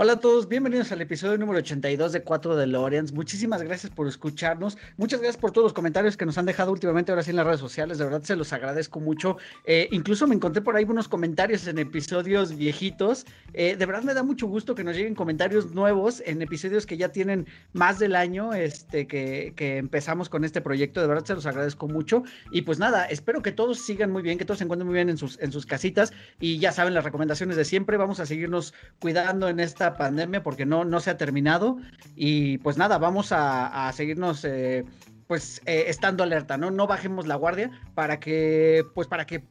Hola a todos, bienvenidos al episodio número 82 de 4 de Loreans. Muchísimas gracias por escucharnos. Muchas gracias por todos los comentarios que nos han dejado últimamente ahora sí en las redes sociales. De verdad se los agradezco mucho. Eh, incluso me encontré por ahí unos comentarios en episodios viejitos. Eh, de verdad me da mucho gusto que nos lleguen comentarios nuevos en episodios que ya tienen más del año este, que, que empezamos con este proyecto. De verdad se los agradezco mucho. Y pues nada, espero que todos sigan muy bien, que todos se encuentren muy bien en sus, en sus casitas. Y ya saben las recomendaciones de siempre. Vamos a seguirnos cuidando en esta pandemia porque no, no se ha terminado y pues nada, vamos a, seguirnos eh, pues eh, estando alerta, ¿no? No bajemos la guardia para que pues para que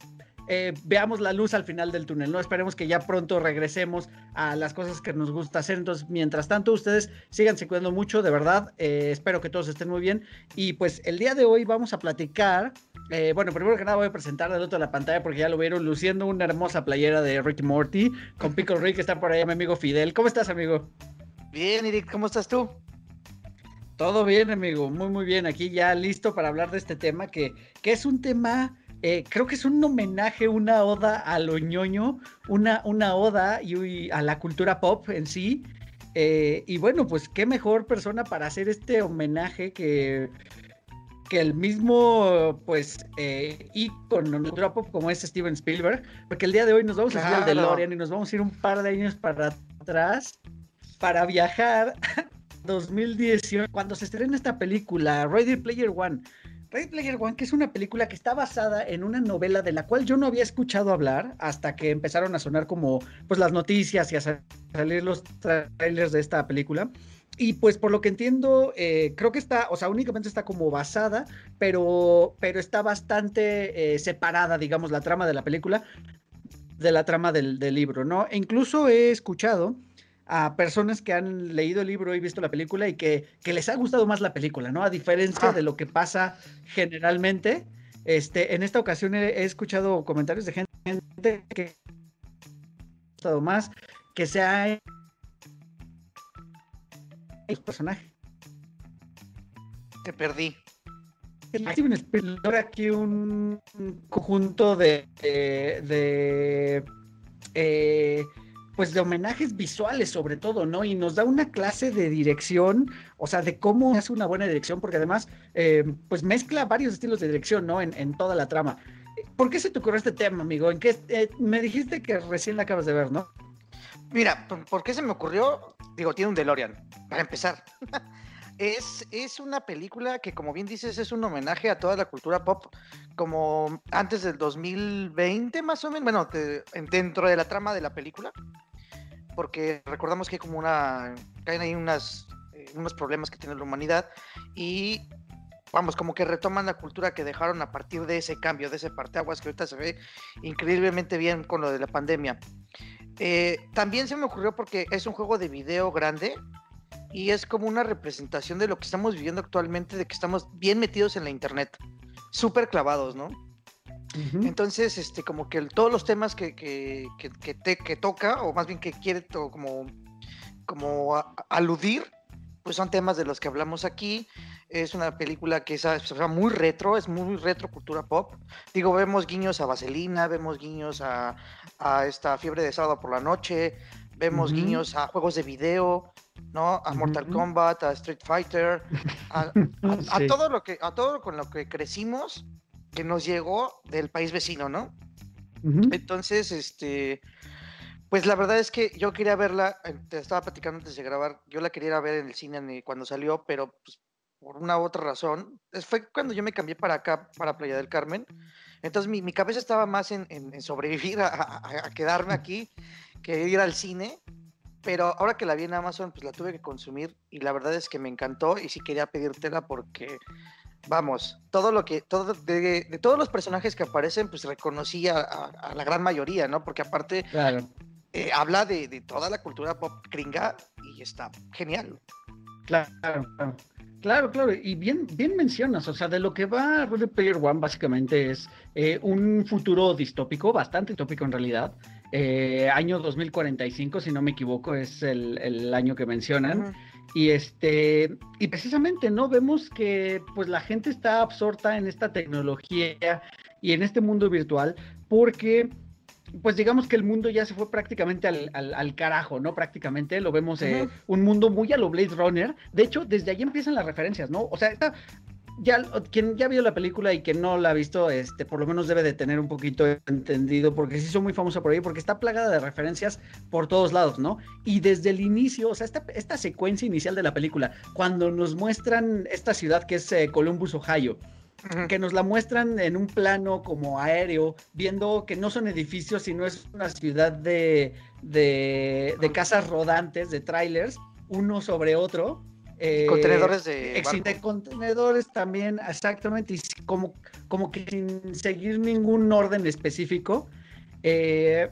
eh, veamos la luz al final del túnel, ¿no? Esperemos que ya pronto regresemos a las cosas que nos gusta hacer. Entonces, mientras tanto, ustedes síganse cuidando mucho, de verdad. espero que todos estén muy bien. Y pues el día de hoy vamos a platicar eh, bueno, primero que nada voy a presentar del otro de la pantalla porque ya lo vieron luciendo una hermosa playera de Ricky Morty con Pickle Rick, que está por ahí mi amigo Fidel. ¿Cómo estás, amigo? Bien, Eric, ¿cómo estás tú? Todo bien, amigo, muy, muy bien. Aquí ya listo para hablar de este tema que, que es un tema, eh, creo que es un homenaje, una oda a lo ñoño, una, una oda y, a la cultura pop en sí. Eh, y bueno, pues qué mejor persona para hacer este homenaje que que el mismo, pues, eh, ícono pop como es Steven Spielberg, porque el día de hoy nos vamos a ir al DeLorean y nos vamos a ir un par de años para atrás para viajar a 2018, cuando se estrena esta película, Ready Player One. Ready Player One, que es una película que está basada en una novela de la cual yo no había escuchado hablar hasta que empezaron a sonar como pues las noticias y a salir los trailers de esta película. Y pues por lo que entiendo, eh, creo que está, o sea, únicamente está como basada, pero, pero está bastante eh, separada, digamos, la trama de la película de la trama del, libro, ¿no? E incluso he escuchado a personas que han leído el libro y visto la película y que, les ha gustado más la película, ¿no? A diferencia de lo que pasa generalmente. Este, en esta ocasión he, escuchado comentarios de gente que ha gustado más, que se ha el personaje. Te perdí. Steven Spielberg aquí un conjunto de, de, eh, pues de homenajes visuales sobre todo, ¿no? Y nos da una clase de dirección, o sea, de cómo hace una buena dirección, porque además, eh, pues mezcla varios estilos de dirección, ¿no? En, en, toda la trama. ¿Por qué se te ocurrió este tema, amigo? ¿En qué eh, me dijiste que recién la acabas de ver, ¿no? Mira, ¿por qué se me ocurrió? Digo, tiene un DeLorean, para empezar. es, es una película que, como bien dices, es un homenaje a toda la cultura pop, como antes del 2020, más o menos, bueno, dentro de la trama de la película, porque recordamos que hay como una, caen ahí unas, eh, unos problemas que tiene la humanidad y vamos, como que retoman la cultura que dejaron a partir de ese cambio, de ese parteaguas que ahorita se ve increíblemente bien con lo de la pandemia. Eh, también se me ocurrió porque es un juego de video grande y es como una representación de lo que estamos viviendo actualmente, de que estamos bien metidos en la internet, súper clavados, ¿no? Entonces, este, como que todos los temas que, que, que, toca, o más bien que quiere como, como aludir, pues son temas de los que hablamos aquí. Es una película que es, muy retro, es muy retro cultura pop. Digo, vemos guiños a Vaselina, vemos guiños a, esta fiebre de sábado por la noche, vemos guiños a juegos de video, ¿no? A Mortal Kombat, a Street Fighter, a, todo lo que, a todo con lo que crecimos que nos llegó del país vecino, ¿no? Entonces, este, pues la verdad es que yo quería verla, eh, te estaba platicando antes de grabar, yo la quería ver en el cine cuando salió, pero pues, por una u otra razón, fue cuando yo me cambié para acá, para Playa del Carmen, entonces mi, cabeza estaba más en, sobrevivir a, quedarme aquí que ir al cine, pero ahora que la vi en Amazon, pues la tuve que consumir y la verdad es que me encantó y sí quería pedírtela porque vamos, todo lo que, todo, de, todos los personajes que aparecen, pues reconocí a, a, la gran mayoría, ¿no? Porque aparte, claro. Eh, habla de, toda la cultura pop gringa y está genial. Claro, Claro, claro, y bien, bien mencionas, o sea, de lo que va Ready Player One básicamente es eh, un futuro distópico, bastante distópico en realidad. Eh, año 2045, si no me equivoco, es el, año que mencionan. Y este, y precisamente, ¿no? Vemos que pues la gente está absorta en esta tecnología y en este mundo virtual, porque pues digamos que el mundo ya se fue prácticamente al, carajo, ¿no? Prácticamente lo vemos eh, un mundo muy a lo Blade Runner. De hecho, desde ahí empiezan las referencias, ¿no? O sea, ya quien ya vio la película y que no la ha visto, este, por lo menos debe de tener un poquito entendido, porque sí son muy famosa por ahí, porque está plagada de referencias por todos lados, ¿no? Y desde el inicio, o sea, esta, esta secuencia inicial de la película, cuando nos muestran esta ciudad que es eh, Columbus, Ohio, que nos la muestran en un plano como aéreo, viendo que no son edificios, sino es una ciudad de, de, de casas rodantes, de trailers, uno sobre otro. Eh, contenedores de, de contenedores también, exactamente, y como, como que sin seguir ningún orden específico. Eh,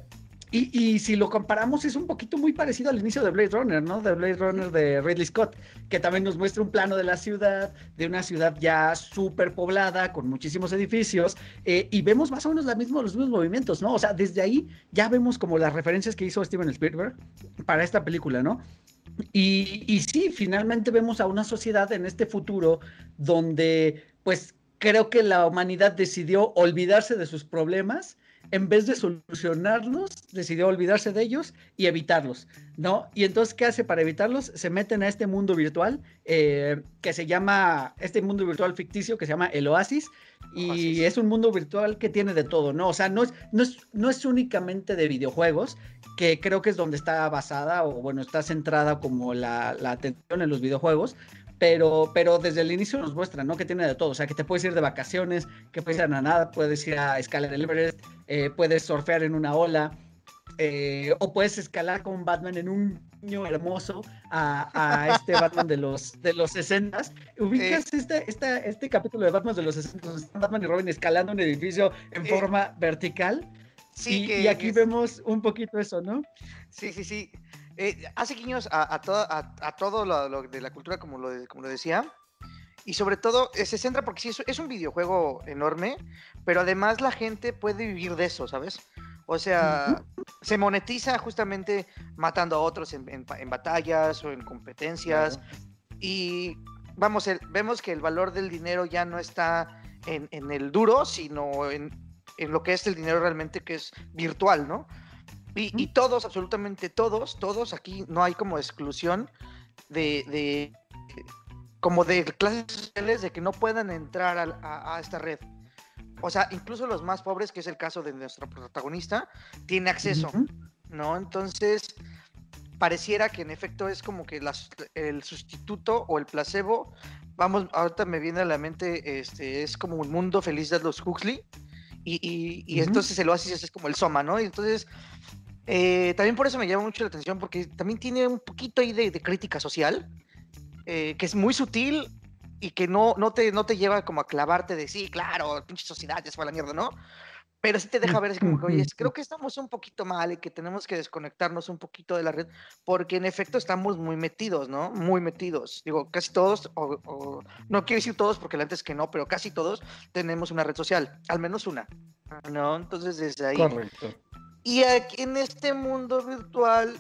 y, si lo comparamos, es un poquito muy parecido al inicio de Blade Runner, ¿no? De Blade Runner de Ridley Scott, que también nos muestra un plano de la ciudad, de una ciudad ya súper poblada, con muchísimos edificios, eh, y vemos más o menos la los mismos movimientos, ¿no? O sea, desde ahí ya vemos como las referencias que hizo Steven Spielberg para esta película, ¿no? Y, y sí, finalmente vemos a una sociedad en este futuro donde, pues, creo que la humanidad decidió olvidarse de sus problemas en vez de solucionarlos, decidió olvidarse de ellos y evitarlos, ¿no? Y entonces, ¿qué hace para evitarlos? Se meten a este mundo virtual eh, que se llama, este mundo virtual ficticio que se llama el Oasis, y es un mundo virtual que tiene de todo, ¿no? O sea, no es, no es, no es únicamente de videojuegos, que creo que es donde está basada, o bueno, está centrada como la, la atención en los videojuegos, pero, pero desde el inicio nos muestran, ¿no? Que tiene de todo, o sea, que te puedes ir de vacaciones, que puedes ir a nada, puedes ir a escalar el Everest, eh, puedes surfear en una ola, eh, o puedes escalar con Batman en un niño hermoso a, este Batman de los, de los 60 ¿Ubicas este, este capítulo de Batman de los 60 Batman y Robin escalando un edificio en forma vertical? Sí, y, y aquí vemos un poquito eso, ¿no? Sí, sí, sí. Eh, hace guiños a, a, todo lo, de la cultura, como lo, como lo decía. Y sobre todo, eh, se centra porque sí, es, un videojuego enorme, pero además la gente puede vivir de eso, ¿sabes? O sea, se monetiza justamente matando a otros en, batallas o en competencias. Y vamos, vemos que el valor del dinero ya no está en, en el duro, sino en, en, lo que es el dinero realmente que es virtual, ¿no? Y, todos, absolutamente todos, todos, aquí no hay como exclusión de, como de clases sociales de que no puedan entrar a, esta red. O sea, incluso los más pobres, que es el caso de nuestro protagonista, tiene acceso, ¿no? Entonces, pareciera que en efecto es como que el sustituto o el placebo, vamos, ahorita me viene a la mente, este, es como un mundo feliz de los Huxley, y, entonces el oasis es como el soma, ¿no? Y entonces eh, también por eso me llama mucho la atención, porque también tiene un poquito ahí de, crítica social, eh, que es muy sutil y que no, no, te, no te lleva como a clavarte de sí, claro, pinche sociedad ya se fue a la mierda, ¿no? Pero sí te deja ver así como que, oye, creo que estamos un poquito mal y que tenemos que desconectarnos un poquito de la red, porque en efecto estamos muy metidos, ¿no? Muy metidos. Digo, casi todos, o, no quiero decir todos porque antes que no, pero casi todos tenemos una red social, al menos una, ¿no? Entonces desde ahí. Correcto. Y aquí, en este mundo virtual,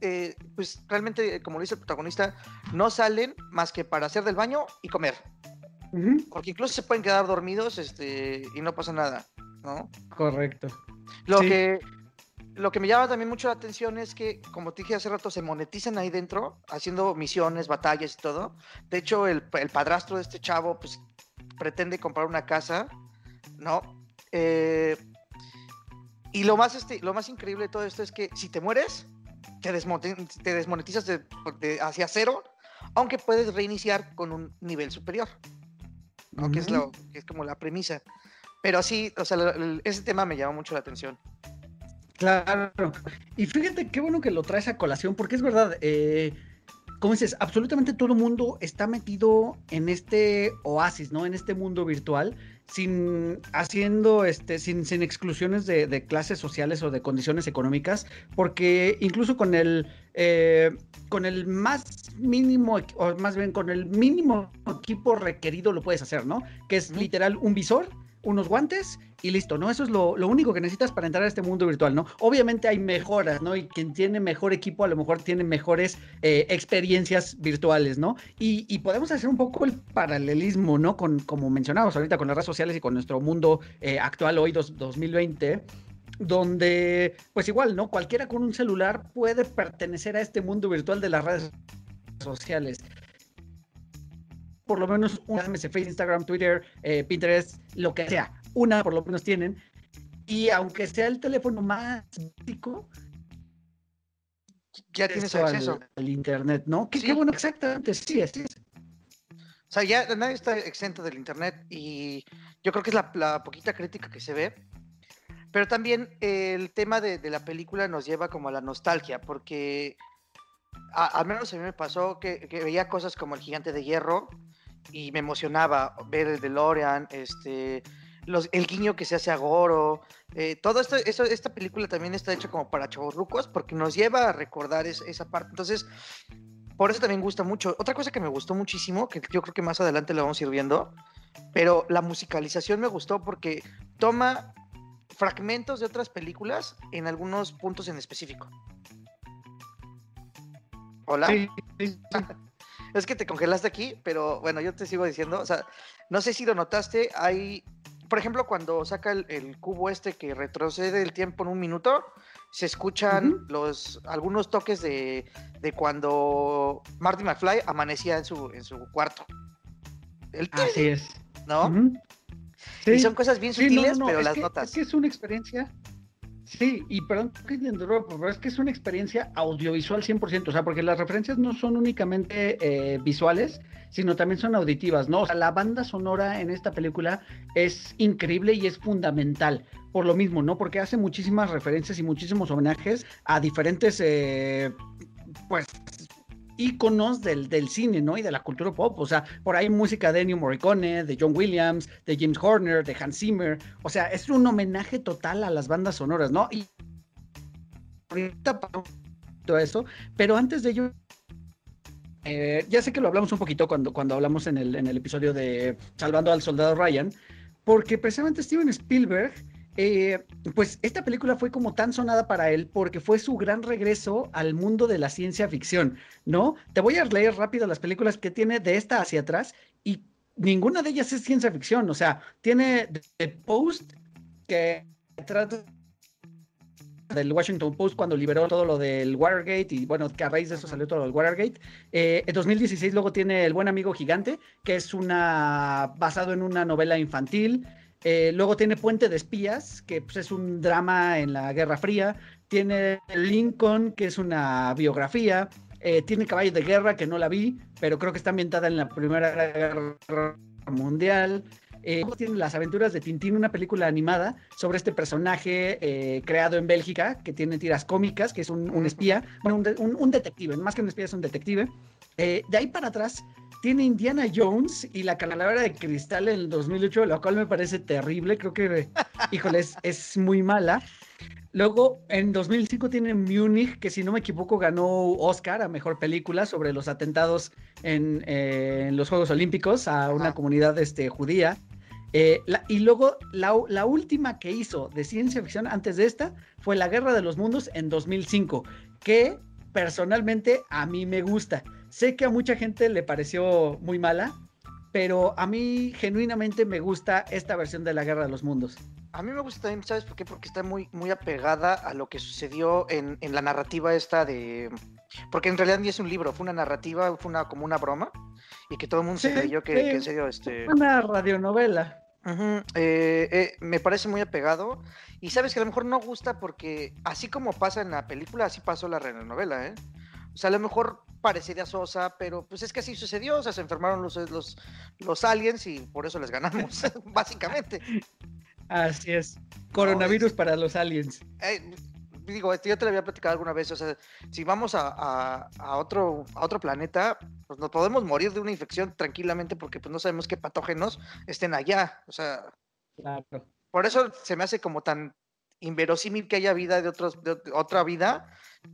eh, pues realmente, como dice el protagonista, no salen más que para hacer del baño y comer. Porque incluso se pueden quedar dormidos este, y no pasa nada, ¿no? Correcto. Lo, que, lo que me llama también mucho la atención es que, como te dije hace rato, se monetizan ahí dentro, haciendo misiones, batallas y todo. De hecho, el, el padrastro de este chavo, pues, pretende comprar una casa, ¿no? Eh, y lo más, este, lo más increíble de todo esto es que si te mueres, te, te desmonetizas de, hacia cero, aunque puedes reiniciar con un nivel superior. ¿no? que, es lo, que es como la premisa. Pero sí, o sea, ese tema me llama mucho la atención. Claro. Y fíjate qué bueno que lo traes a colación, porque es verdad, eh, como dices, absolutamente todo el mundo está metido en este oasis, ¿no? En este mundo virtual, sin haciendo, este, sin, sin exclusiones de, clases sociales o de condiciones económicas, porque incluso con el, eh, con el más mínimo, o más bien con el mínimo equipo requerido lo puedes hacer, ¿no? Que es literal un visor unos guantes y listo, ¿no? Eso es lo, único que necesitas para entrar a este mundo virtual, ¿no? Obviamente hay mejoras, ¿no? Y quien tiene mejor equipo a lo mejor tiene mejores eh, experiencias virtuales, ¿no? Y, podemos hacer un poco el paralelismo, ¿no? Con, como mencionamos ahorita, con las redes sociales y con nuestro mundo eh, actual hoy, 2020 donde, pues igual, ¿no? Cualquiera con un celular puede pertenecer a este mundo virtual de las redes sociales por lo menos una Facebook, Instagram, Twitter, eh, Pinterest, lo que sea. Una por lo menos tienen. Y aunque sea el teléfono más básico, ya tienes acceso al, internet, ¿no? Qué, bueno, exactamente, sí, así es. O sea, ya nadie está exento del internet y yo creo que es la, poquita crítica que se ve. Pero también el tema de, la película nos lleva como a la nostalgia, porque al menos a mí me pasó que, que, veía cosas como El Gigante de Hierro y me emocionaba ver el DeLorean, este, el guiño que se hace a Goro. Eh, todo esto, eso, esta película también está hecha como para chavorrucos porque nos lleva a recordar esa parte. Entonces, por eso también gusta mucho. Otra cosa que me gustó muchísimo, que yo creo que más adelante la vamos a ir viendo, pero la musicalización me gustó porque toma fragmentos de otras películas en algunos puntos en específico. Hola. Sí, sí, es que te congelaste aquí, pero bueno, yo te sigo diciendo, o sea, no sé si lo notaste, hay, por ejemplo, cuando saca el, cubo este que retrocede el tiempo en un minuto, se escuchan los algunos toques de, cuando Marty McFly amanecía en su, en su cuarto. Así es. ¿No? Y son cosas bien sutiles, pero las notas. Es que es una experiencia Sí, y perdón que te pero es que es una experiencia audiovisual 100%, o sea, porque las referencias no son únicamente eh, visuales, sino también son auditivas, ¿no? O sea, la banda sonora en esta película es increíble y es fundamental, por lo mismo, ¿no? Porque hace muchísimas referencias y muchísimos homenajes a diferentes, eh, pues, íconos del, del, cine, ¿no? Y de la cultura pop. O sea, por ahí música de Ennio Morricone, de John Williams, de James Horner, de Hans Zimmer. O sea, es un homenaje total a las bandas sonoras, ¿no? Y ahorita todo eso, pero antes de ello, eh, ya sé que lo hablamos un poquito cuando, cuando hablamos en el, en el episodio de Salvando al Soldado Ryan, porque precisamente Steven Spielberg eh, pues esta película fue como tan sonada para él porque fue su gran regreso al mundo de la ciencia ficción, ¿no? Te voy a leer rápido las películas que tiene de esta hacia atrás y ninguna de ellas es ciencia ficción, o sea, tiene The Post que trata del Washington Post cuando liberó todo lo del Watergate y bueno, que a raíz de eso salió todo lo del Watergate. Eh, en 2016 luego tiene El buen amigo gigante, que es una basado en una novela infantil. Eh, luego tiene Puente de Espías, que pues, es un drama en la Guerra Fría. Tiene Lincoln, que es una biografía. Eh, tiene Caballo de Guerra, que no la vi, pero creo que está ambientada en la Primera Guerra Mundial. Eh, tiene Las aventuras de Tintín, una película animada sobre este personaje creado en Bélgica, que tiene tiras cómicas, que es un, espía, bueno, un, detective, más que un espía es un detective. de ahí para atrás tiene Indiana Jones y la calavera de cristal en el 2008, lo cual me parece terrible. Creo que, híjole, es, muy mala. Luego, en 2005 tiene Munich, que si no me equivoco ganó Oscar a Mejor Película sobre los atentados en, eh, los Juegos Olímpicos a una comunidad este, judía. Eh, y luego la, la, última que hizo de ciencia ficción antes de esta fue La Guerra de los Mundos en 2005, que personalmente a mí me gusta. Sé que a mucha gente le pareció muy mala, pero a mí genuinamente me gusta esta versión de la Guerra de los Mundos. A mí me gusta también, ¿sabes por qué? Porque está muy, muy apegada a lo que sucedió en, la narrativa esta de... Porque en realidad ni es un libro, fue una narrativa, fue una, como una broma, y que todo el mundo se creyó que, en serio... Este... Una radionovela. Eh, eh, me parece muy apegado. Y sabes que a lo mejor no gusta porque así como pasa en la película, así pasó la radionovela, ¿eh? O sea, a lo mejor parecería sosa, pero pues es que así sucedió, o sea, se enfermaron los, los, los aliens y por eso les ganamos, básicamente. Así es. Coronavirus para los aliens. Eh, digo, yo te lo había platicado alguna vez, o sea, si vamos a, a, otro, a otro planeta, pues nos podemos morir de una infección tranquilamente porque pues no sabemos qué patógenos estén allá, o sea, claro. por eso se me hace como tan inverosímil que haya vida de, otros, de otra vida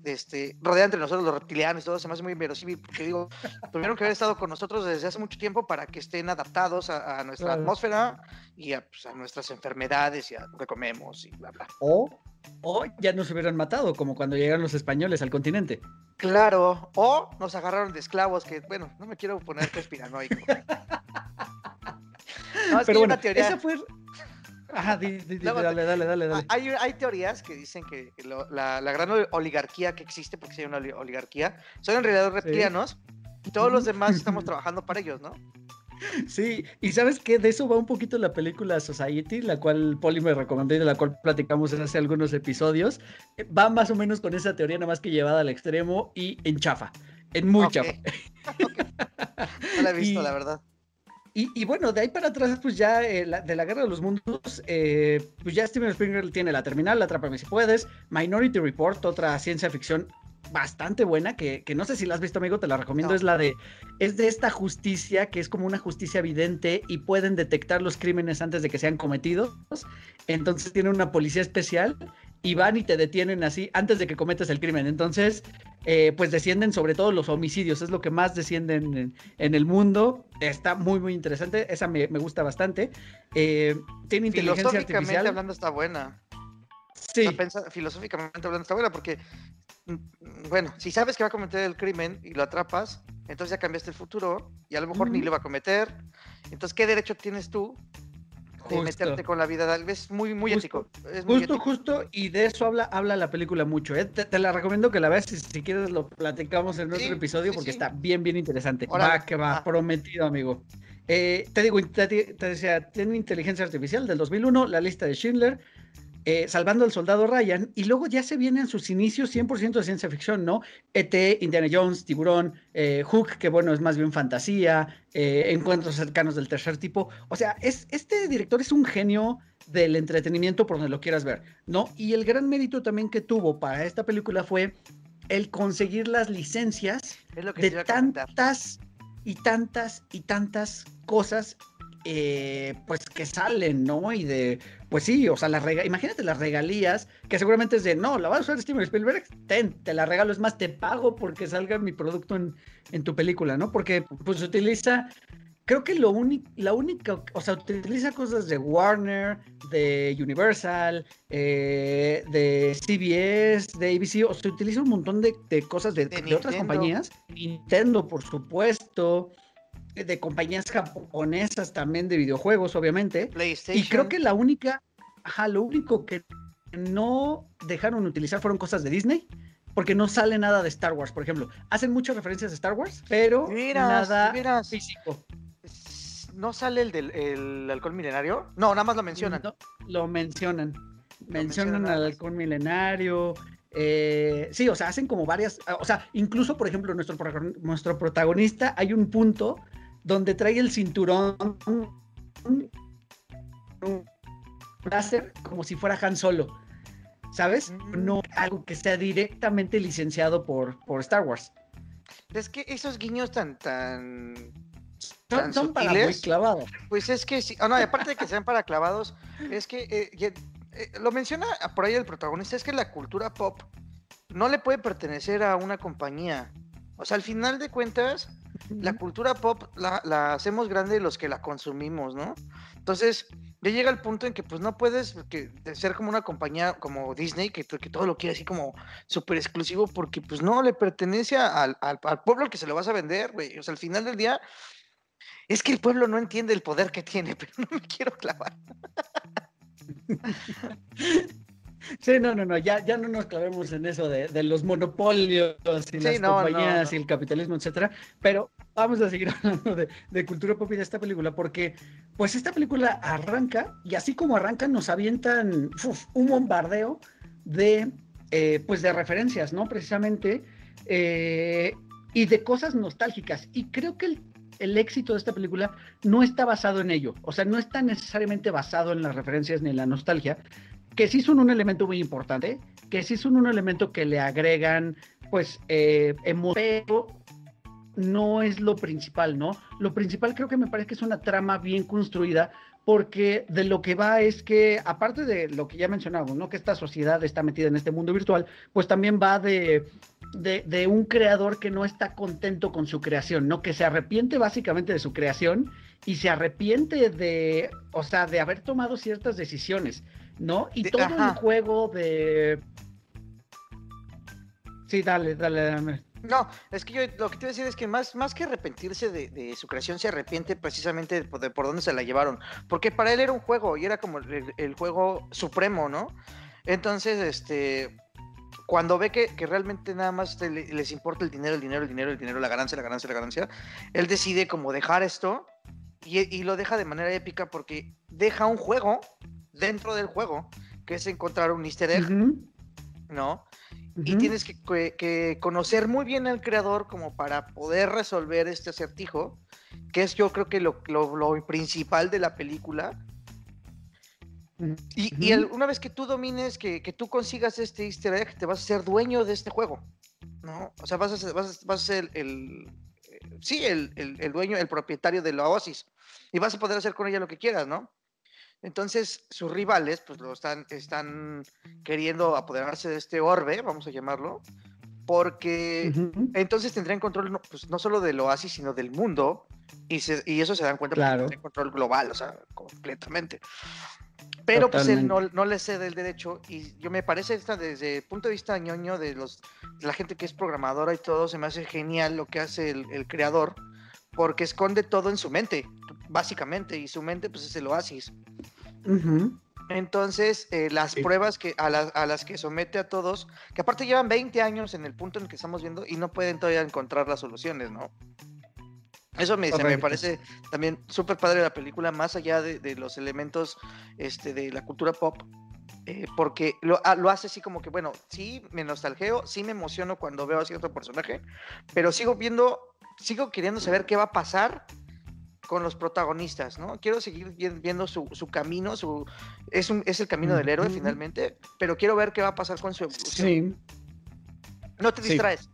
este, rodea entre nosotros los reptilianos y todo, se me hace muy inverosímil, porque digo, tuvieron que haber estado con nosotros desde hace mucho tiempo para que estén adaptados a, nuestra atmósfera y pues, a, nuestras enfermedades y a lo que comemos y bla, bla. O, o ya nos hubieran matado, como cuando llegaron los españoles al continente. Claro, o nos agarraron de esclavos, que bueno, no me quiero poner conspiranoico. no, es Pero bueno, teoría... esa fue Ajá, dale, dale, dale, dale. Hay, hay teorías que dicen que la, la, gran oligarquía que existe, porque si hay una oligarquía, son en realidad reptilianos y todos los demás estamos trabajando para ellos, ¿no? Sí, y sabes qué, de eso va un poquito la película Society, la cual Poli me recomendó y de la cual platicamos hace algunos episodios. Va más o menos con esa teoría, nada más que llevada al extremo y en chafa, en muy chafa. No la he visto, la verdad. Y, bueno, de ahí para atrás, pues ya eh, de la Guerra de los Mundos, eh, pues ya Steven Spielberg tiene La Terminal, La Atrápame si puedes, Minority Report, otra ciencia ficción bastante buena, que, no sé si la has visto, amigo, te la recomiendo, es la de, es de esta justicia, que es como una justicia evidente y pueden detectar los crímenes antes de que sean cometidos. Entonces tiene una policía especial y van y te detienen así antes de que cometas el crimen. Entonces, eh, pues descienden sobre todo los homicidios, es lo que más descienden en, el mundo. Está muy, muy interesante, esa me, gusta bastante. Eh, tiene inteligencia artificial. hablando está buena. Sí. filosóficamente hablando está buena porque, mm, bueno, si sabes que va a cometer el crimen y lo atrapas, entonces ya cambiaste el futuro y a lo mejor ni lo va a cometer. Entonces, ¿qué derecho tienes tú de meterte con la vida. Es muy, muy ético. justo, justo, y de eso habla, habla la película mucho. ¿eh? Te, la recomiendo que la veas si, si quieres lo platicamos en otro episodio porque está bien, bien interesante. va, que va, prometido, amigo. Eh, te digo, te, te, decía, tiene inteligencia artificial del 2001, la lista de Schindler, eh, salvando al soldado Ryan, y luego ya se vienen sus inicios 100% de ciencia ficción, ¿no? ET, Indiana Jones, Tiburón, eh, Hook, que bueno, es más bien fantasía, eh, encuentros cercanos del tercer tipo. O sea, es, este director es un genio del entretenimiento por donde lo quieras ver, ¿no? Y el gran mérito también que tuvo para esta película fue el conseguir las licencias de tantas y tantas y tantas cosas eh, pues que salen, ¿no? Y de, pues sí, o sea, las imagínate las regalías, que seguramente es de, no, la vas a usar Steven Spielberg, ten, te la regalo, es más, te pago porque salga mi producto en, en tu película, ¿no? Porque pues utiliza, creo que lo único, la única, o sea, utiliza cosas de Warner, de Universal, eh, de CBS, de ABC, o sea, utiliza un montón de, cosas de, de otras compañías, Nintendo, por supuesto, de compañías japonesas también de videojuegos, obviamente. Y creo que la única, ajá, lo único que no dejaron utilizar fueron cosas de Disney, porque no sale nada de Star Wars, por ejemplo. Hacen muchas referencias a Star Wars, pero nada físico. ¿No sale el del el halcón milenario? No, nada más lo mencionan. lo mencionan. mencionan al halcón milenario. Eh, sí, o sea, hacen como varias, o sea, incluso, por ejemplo, nuestro, nuestro protagonista, hay un punto donde trae el cinturón un láser como si fuera Han Solo. ¿Sabes? Mm. No algo que sea directamente licenciado por, por Star Wars. Es que esos guiños tan tan son, para muy clavados. Pues es que sí, oh, no, aparte de que sean para clavados, es que eh, eh, lo menciona por ahí el protagonista, es que la cultura pop no le puede pertenecer a una compañía. O sea, al final de cuentas, la cultura pop la, hacemos grande los que la consumimos, ¿no? Entonces, ya llega el punto en que pues no puedes ser como una compañía como Disney, que, que todo lo quiere así como súper exclusivo, porque pues no le pertenece al, pueblo al que se lo vas a vender, güey. O sea, al final del día, es que el pueblo no entiende el poder que tiene, pero no me quiero clavar. Sí, no, no, no, ya, ya no nos clavemos en eso de, los monopolios y las compañías y el capitalismo, etcétera, pero vamos a seguir hablando de, cultura pop y de esta película, porque pues esta película arranca, y así como arranca, nos avientan un bombardeo de, eh, pues de referencias, ¿no? Precisamente, eh, y de cosas nostálgicas. Y creo que el, el éxito de esta película no está basado en ello, o sea, no está necesariamente basado en las referencias ni en la nostalgia, que sí son un elemento muy importante, que sí son un elemento que le agregan, pues, eh, pero no es lo principal, ¿no? Lo principal creo que me parece que es una trama bien construida, porque de lo que va es que, aparte de lo que ya mencionamos, ¿no? Que esta sociedad está metida en este mundo virtual, pues también va de, de, un creador que no está contento con su creación, ¿no? Que se arrepiente básicamente de su creación y se arrepiente de, o sea, de haber tomado ciertas decisiones, ¿no? Y todo el juego de... Sí, dale, dale, dale. No, es que yo lo que te iba a decir es que más, más que arrepentirse de, su creación, se arrepiente precisamente de, por dónde se la llevaron. Porque para él era un juego y era como el, juego supremo, ¿no? Entonces, este, cuando ve que, realmente nada más les importa el dinero, el dinero, el dinero, el dinero, la ganancia, la ganancia, la ganancia, él decide como dejar esto y, lo deja de manera épica porque deja un juego dentro del juego, que es encontrar un easter egg, ¿no? Y tienes que, conocer muy bien al creador como para poder resolver este acertijo, que es yo creo que lo, principal de la película. Y, una vez que tú domines, que, tú consigas este easter egg, te vas a ser dueño de este juego, ¿no? O sea, vas a ser, vas a, ser el, sí, el, el, dueño, el propietario de la Oasis. Y vas a poder hacer con ella lo que quieras, ¿no? Entonces, sus rivales, pues lo están, están queriendo apoderarse de este orbe, vamos a llamarlo, porque entonces tendrían control no, pues, no solo del oasis, sino del mundo, y, y eso se dan cuenta claro. porque control global, o sea, completamente. Pero pues él no, no, le cede el derecho, y yo me parece, esta, desde el punto de vista ñoño de, los, de la gente que es programadora y todo, se me hace genial lo que hace el, el creador, porque esconde todo en su mente, básicamente, y su mente pues es el oasis. Entonces, eh, las pruebas que a, las que somete a todos, que aparte llevan 20 años en el punto en el que estamos viendo y no pueden todavía encontrar las soluciones, ¿no? Eso me, me parece también súper padre la película, más allá de, los elementos este, de la cultura pop, eh, porque lo, ah, lo, hace así como que, bueno, sí me nostalgeo, sí me emociono cuando veo a cierto personaje, pero sigo viendo, sigo queriendo saber qué va a pasar con los protagonistas, ¿no? Quiero seguir viendo su, camino, su, es, un, es el camino del héroe finalmente, pero quiero ver qué va a pasar con su evolución. Sí. No te distraes.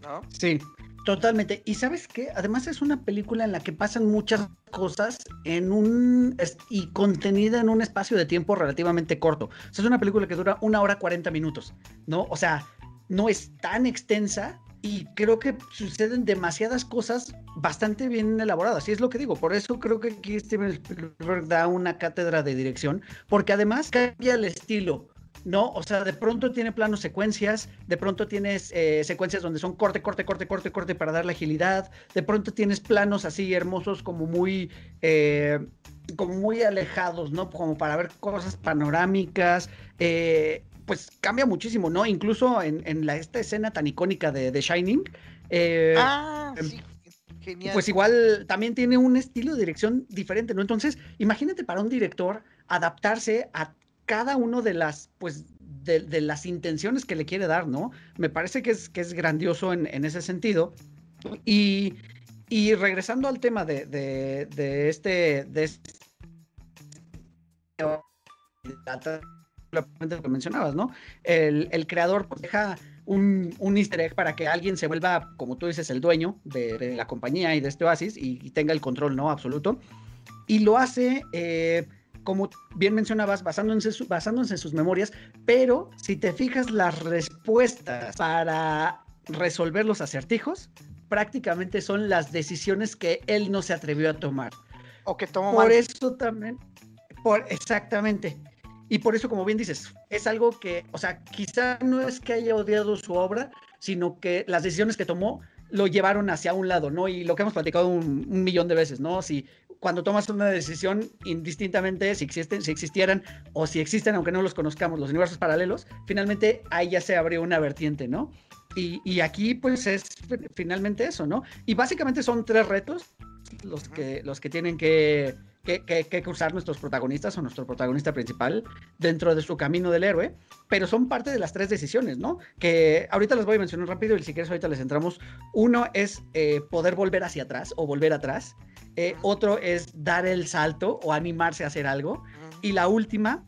¿No? Sí, Totalmente. Y sabes qué? Además es una película en la que pasan muchas cosas en un y contenida en un espacio de tiempo relativamente corto. Es una película que dura una hora 40 minutos, ¿no? O sea, no es tan extensa, y creo que suceden demasiadas cosas bastante bien elaboradas. Y es lo que digo, por eso creo que aquí Steven Spielberg da una cátedra de dirección, porque además cambia el estilo. ¿No? O sea, de pronto tiene planos secuencias, de pronto tienes eh, secuencias donde son corte, corte, corte, corte, corte para darle agilidad, de pronto tienes planos así hermosos como muy, eh, como muy alejados, ¿no? Como para ver cosas panorámicas. Eh, pues cambia muchísimo, ¿no? Incluso en, la, esta escena tan icónica de, The Shining. Ah, em, sí. Genial. Pues igual también tiene un estilo de dirección diferente, ¿no? Entonces, imagínate para un director adaptarse a cada uno de las, pues, de, las intenciones que le quiere dar, ¿no? Me parece que es, que es grandioso en, ese sentido. Y, regresando al tema de, de, este, de este lo que mencionabas, ¿no? El, creador pues, deja un, un, easter egg para que alguien se vuelva, como tú dices, el dueño de, la compañía y de este oasis y, tenga el control, ¿no? Absoluto. Y lo hace, eh, como bien mencionabas, basándose, basándose en sus memorias, pero si te fijas las respuestas para resolver los acertijos, prácticamente son las decisiones que él no se atrevió a tomar. O que tomó Por eso también, por, exactamente. Y por eso, como bien dices, es algo que, o sea, quizá no es que haya odiado su obra, sino que las decisiones que tomó lo llevaron hacia un lado, ¿no? Y lo que hemos platicado un, millón de veces, ¿no? Si cuando tomas una decisión, indistintamente si existen, si existieran o si existen, aunque no los conozcamos, los universos paralelos, finalmente ahí ya se abrió una vertiente, ¿no? Y, y aquí, pues, es finalmente eso, ¿no? Y básicamente son tres retos los que, los que tienen que que, que, cruzar nuestros protagonistas o nuestro protagonista principal dentro de su camino del héroe, pero son parte de las tres decisiones, ¿no? Que ahorita las voy a mencionar rápido y si quieres ahorita les entramos. Uno es eh, poder volver hacia atrás o volver atrás. Eh, otro es dar el salto o animarse a hacer algo. Y la última,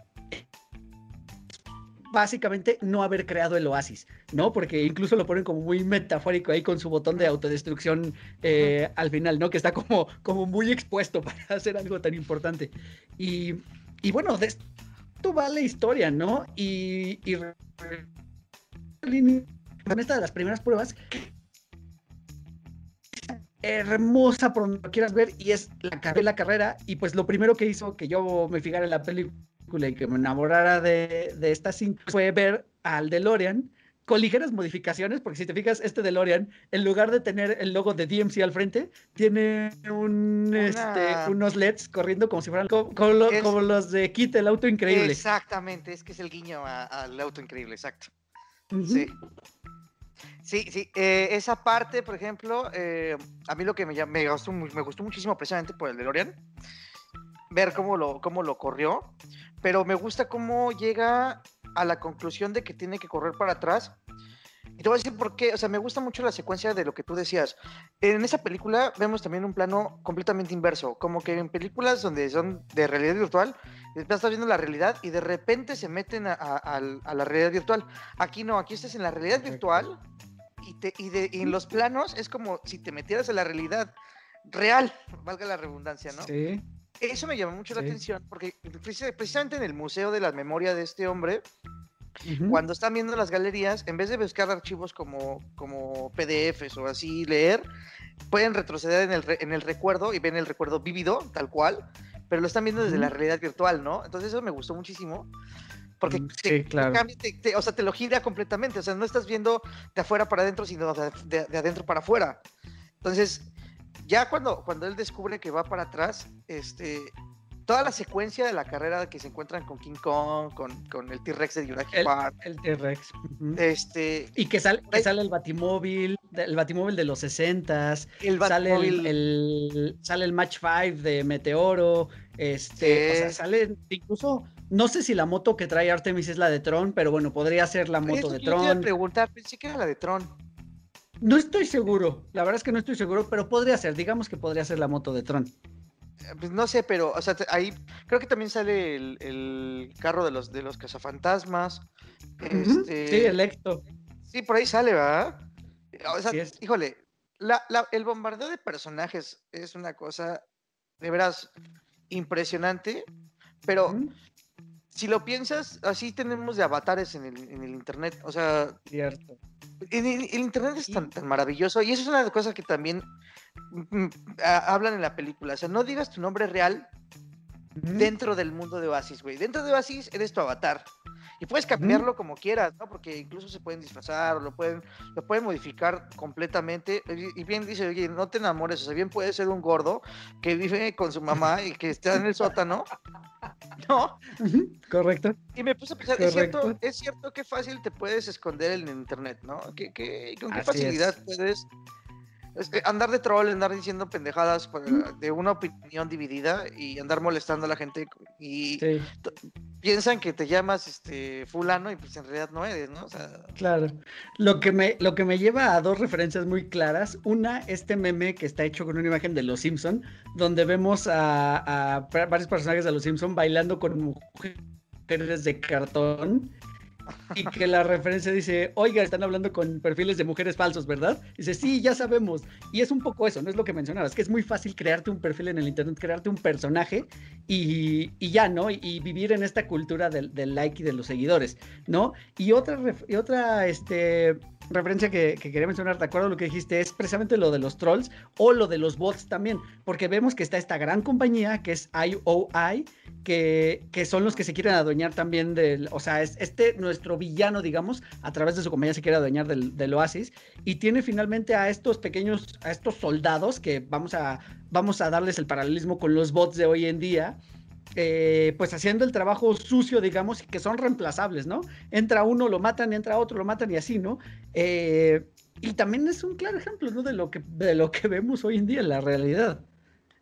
básicamente no haber creado el oasis, ¿no? Porque incluso lo ponen como muy metafórico ahí con su botón de autodestrucción eh, al final, ¿no? Que está como, como muy expuesto para hacer algo tan importante. Y, y bueno, de esto va la historia, ¿no? Y, y esta de las primeras pruebas hermosa por donde lo quieras ver y es la, la carrera y pues lo primero que hizo que yo me fijara en la película y que me enamorara de, de esta cinta fue ver al DeLorean con ligeras modificaciones, porque si te fijas, este DeLorean, en lugar de tener el logo de DMC al frente, tiene un, este, unos LEDs corriendo como si fueran como, los de Kit, el auto increíble. Exactamente, es que es el guiño al auto increíble, exacto. Sí. Sí, sí, eh, esa parte, por ejemplo, eh, a mí lo que me, me, gustó, me gustó muchísimo precisamente por el DeLorean, ver cómo lo, cómo lo corrió, pero me gusta cómo llega a la conclusión de que tiene que correr para atrás. Y te voy a decir por qué, o sea, me gusta mucho la secuencia de lo que tú decías. En esa película vemos también un plano completamente inverso, como que en películas donde son de realidad virtual, estás viendo la realidad y de repente se meten a, a la realidad virtual. Aquí no, aquí estás en la realidad virtual y, de, en los planos es como si te metieras en la realidad real, valga la redundancia, ¿no? Sí. Eso me llamó mucho la atención porque precisamente en el Museo de la Memoria de este hombre, cuando están viendo las galerías, en vez de buscar archivos como, como PDFs o así leer, pueden retroceder en el, en el recuerdo y ven el recuerdo vívido, tal cual, pero lo están viendo desde la realidad virtual, ¿no? Entonces eso me gustó muchísimo porque mm, te, te, o sea, te lo gira completamente, o sea, no estás viendo de afuera para adentro, sino de, adentro para afuera. Entonces, ya cuando, cuando él descubre que va para atrás, este, toda la secuencia de la carrera que se encuentran con King Kong, con, con el T-Rex de Jurassic Park. El T-Rex. este, y que, sale, que sale el Batimóvil, el Batimóvil de los 60s. El sale el, sale el Match 5 de Meteoro. Este, o sea, sale incluso no sé si la moto que trae Artemis es la de Tron, pero bueno, podría ser la moto de Tron. Yo preguntar, pensé que era la de Tron. No estoy seguro, la verdad es que no estoy seguro, pero podría ser, digamos que podría ser la moto de Tron. Eh, pues no sé, pero, o sea, ahí creo que también sale el, carro de los, de los cazafantasmas. Este... Sí, Electo. Sí, por ahí sale, ¿verdad? O sea, híjole, el bombardeo de personajes es una cosa de veras impresionante, pero si lo piensas, así tenemos de avatares en el, en el internet. O sea, Cierto. El, el, internet es tan, tan, maravilloso y eso es una de las cosas que también mm, mm, hablan en la película. O sea, no digas tu nombre real dentro del mundo de Oasis, güey. Dentro de Oasis eres tu avatar. Y puedes cambiarlo como quieras, ¿no? Porque incluso se pueden disfrazar o lo pueden, lo pueden modificar completamente. Y, bien dice, oye, no te enamores, o sea, bien puede ser un gordo que vive con su mamá y que está en el sótano. ¿No? Correcto. Y me puse a pensar, es cierto, es cierto que fácil te puedes esconder en internet, ¿no? ¿Qué, con qué facilidad puedes andar de troll, andar diciendo pendejadas de una opinión dividida y andar molestando a la gente y piensan que te llamas este fulano y pues en realidad no eres, ¿no? claro. Lo que me lo que me lleva a dos referencias muy claras. Una, este meme que está hecho con una imagen de Los Simpson, donde vemos a, a varios personajes de Los Simpson bailando con mujeres de cartón y que la referencia dice, oiga, están hablando con perfiles de mujeres falsos, ¿verdad? dice, sí, ya sabemos. Y es un poco eso, no es lo que mencionabas, que es muy fácil crearte un perfil en el Internet, crearte un personaje y, ya, ¿no? Y, vivir en esta cultura del, del, like y de los seguidores, ¿no? Y otra, y otra, este referencia que, quería mencionar, de acuerdo lo que dijiste, es precisamente lo de los trolls o lo de los bots también, porque vemos que está esta gran compañía que es IOI, que, que son los que se quieren adueñar también del, o sea, es este nuestro villano, digamos, a través de su compañía se quiere adueñar del, del Oasis y tiene finalmente a estos pequeños, a estos soldados que vamos a, vamos a darles el paralelismo con los bots de hoy en día eh, pues haciendo el trabajo sucio, digamos, y que son reemplazables, ¿no? Entra uno, lo matan, entra otro, lo matan y así, ¿no? Eh, y también es un claro ejemplo, ¿no? De lo, que, de lo que vemos hoy en día en la realidad.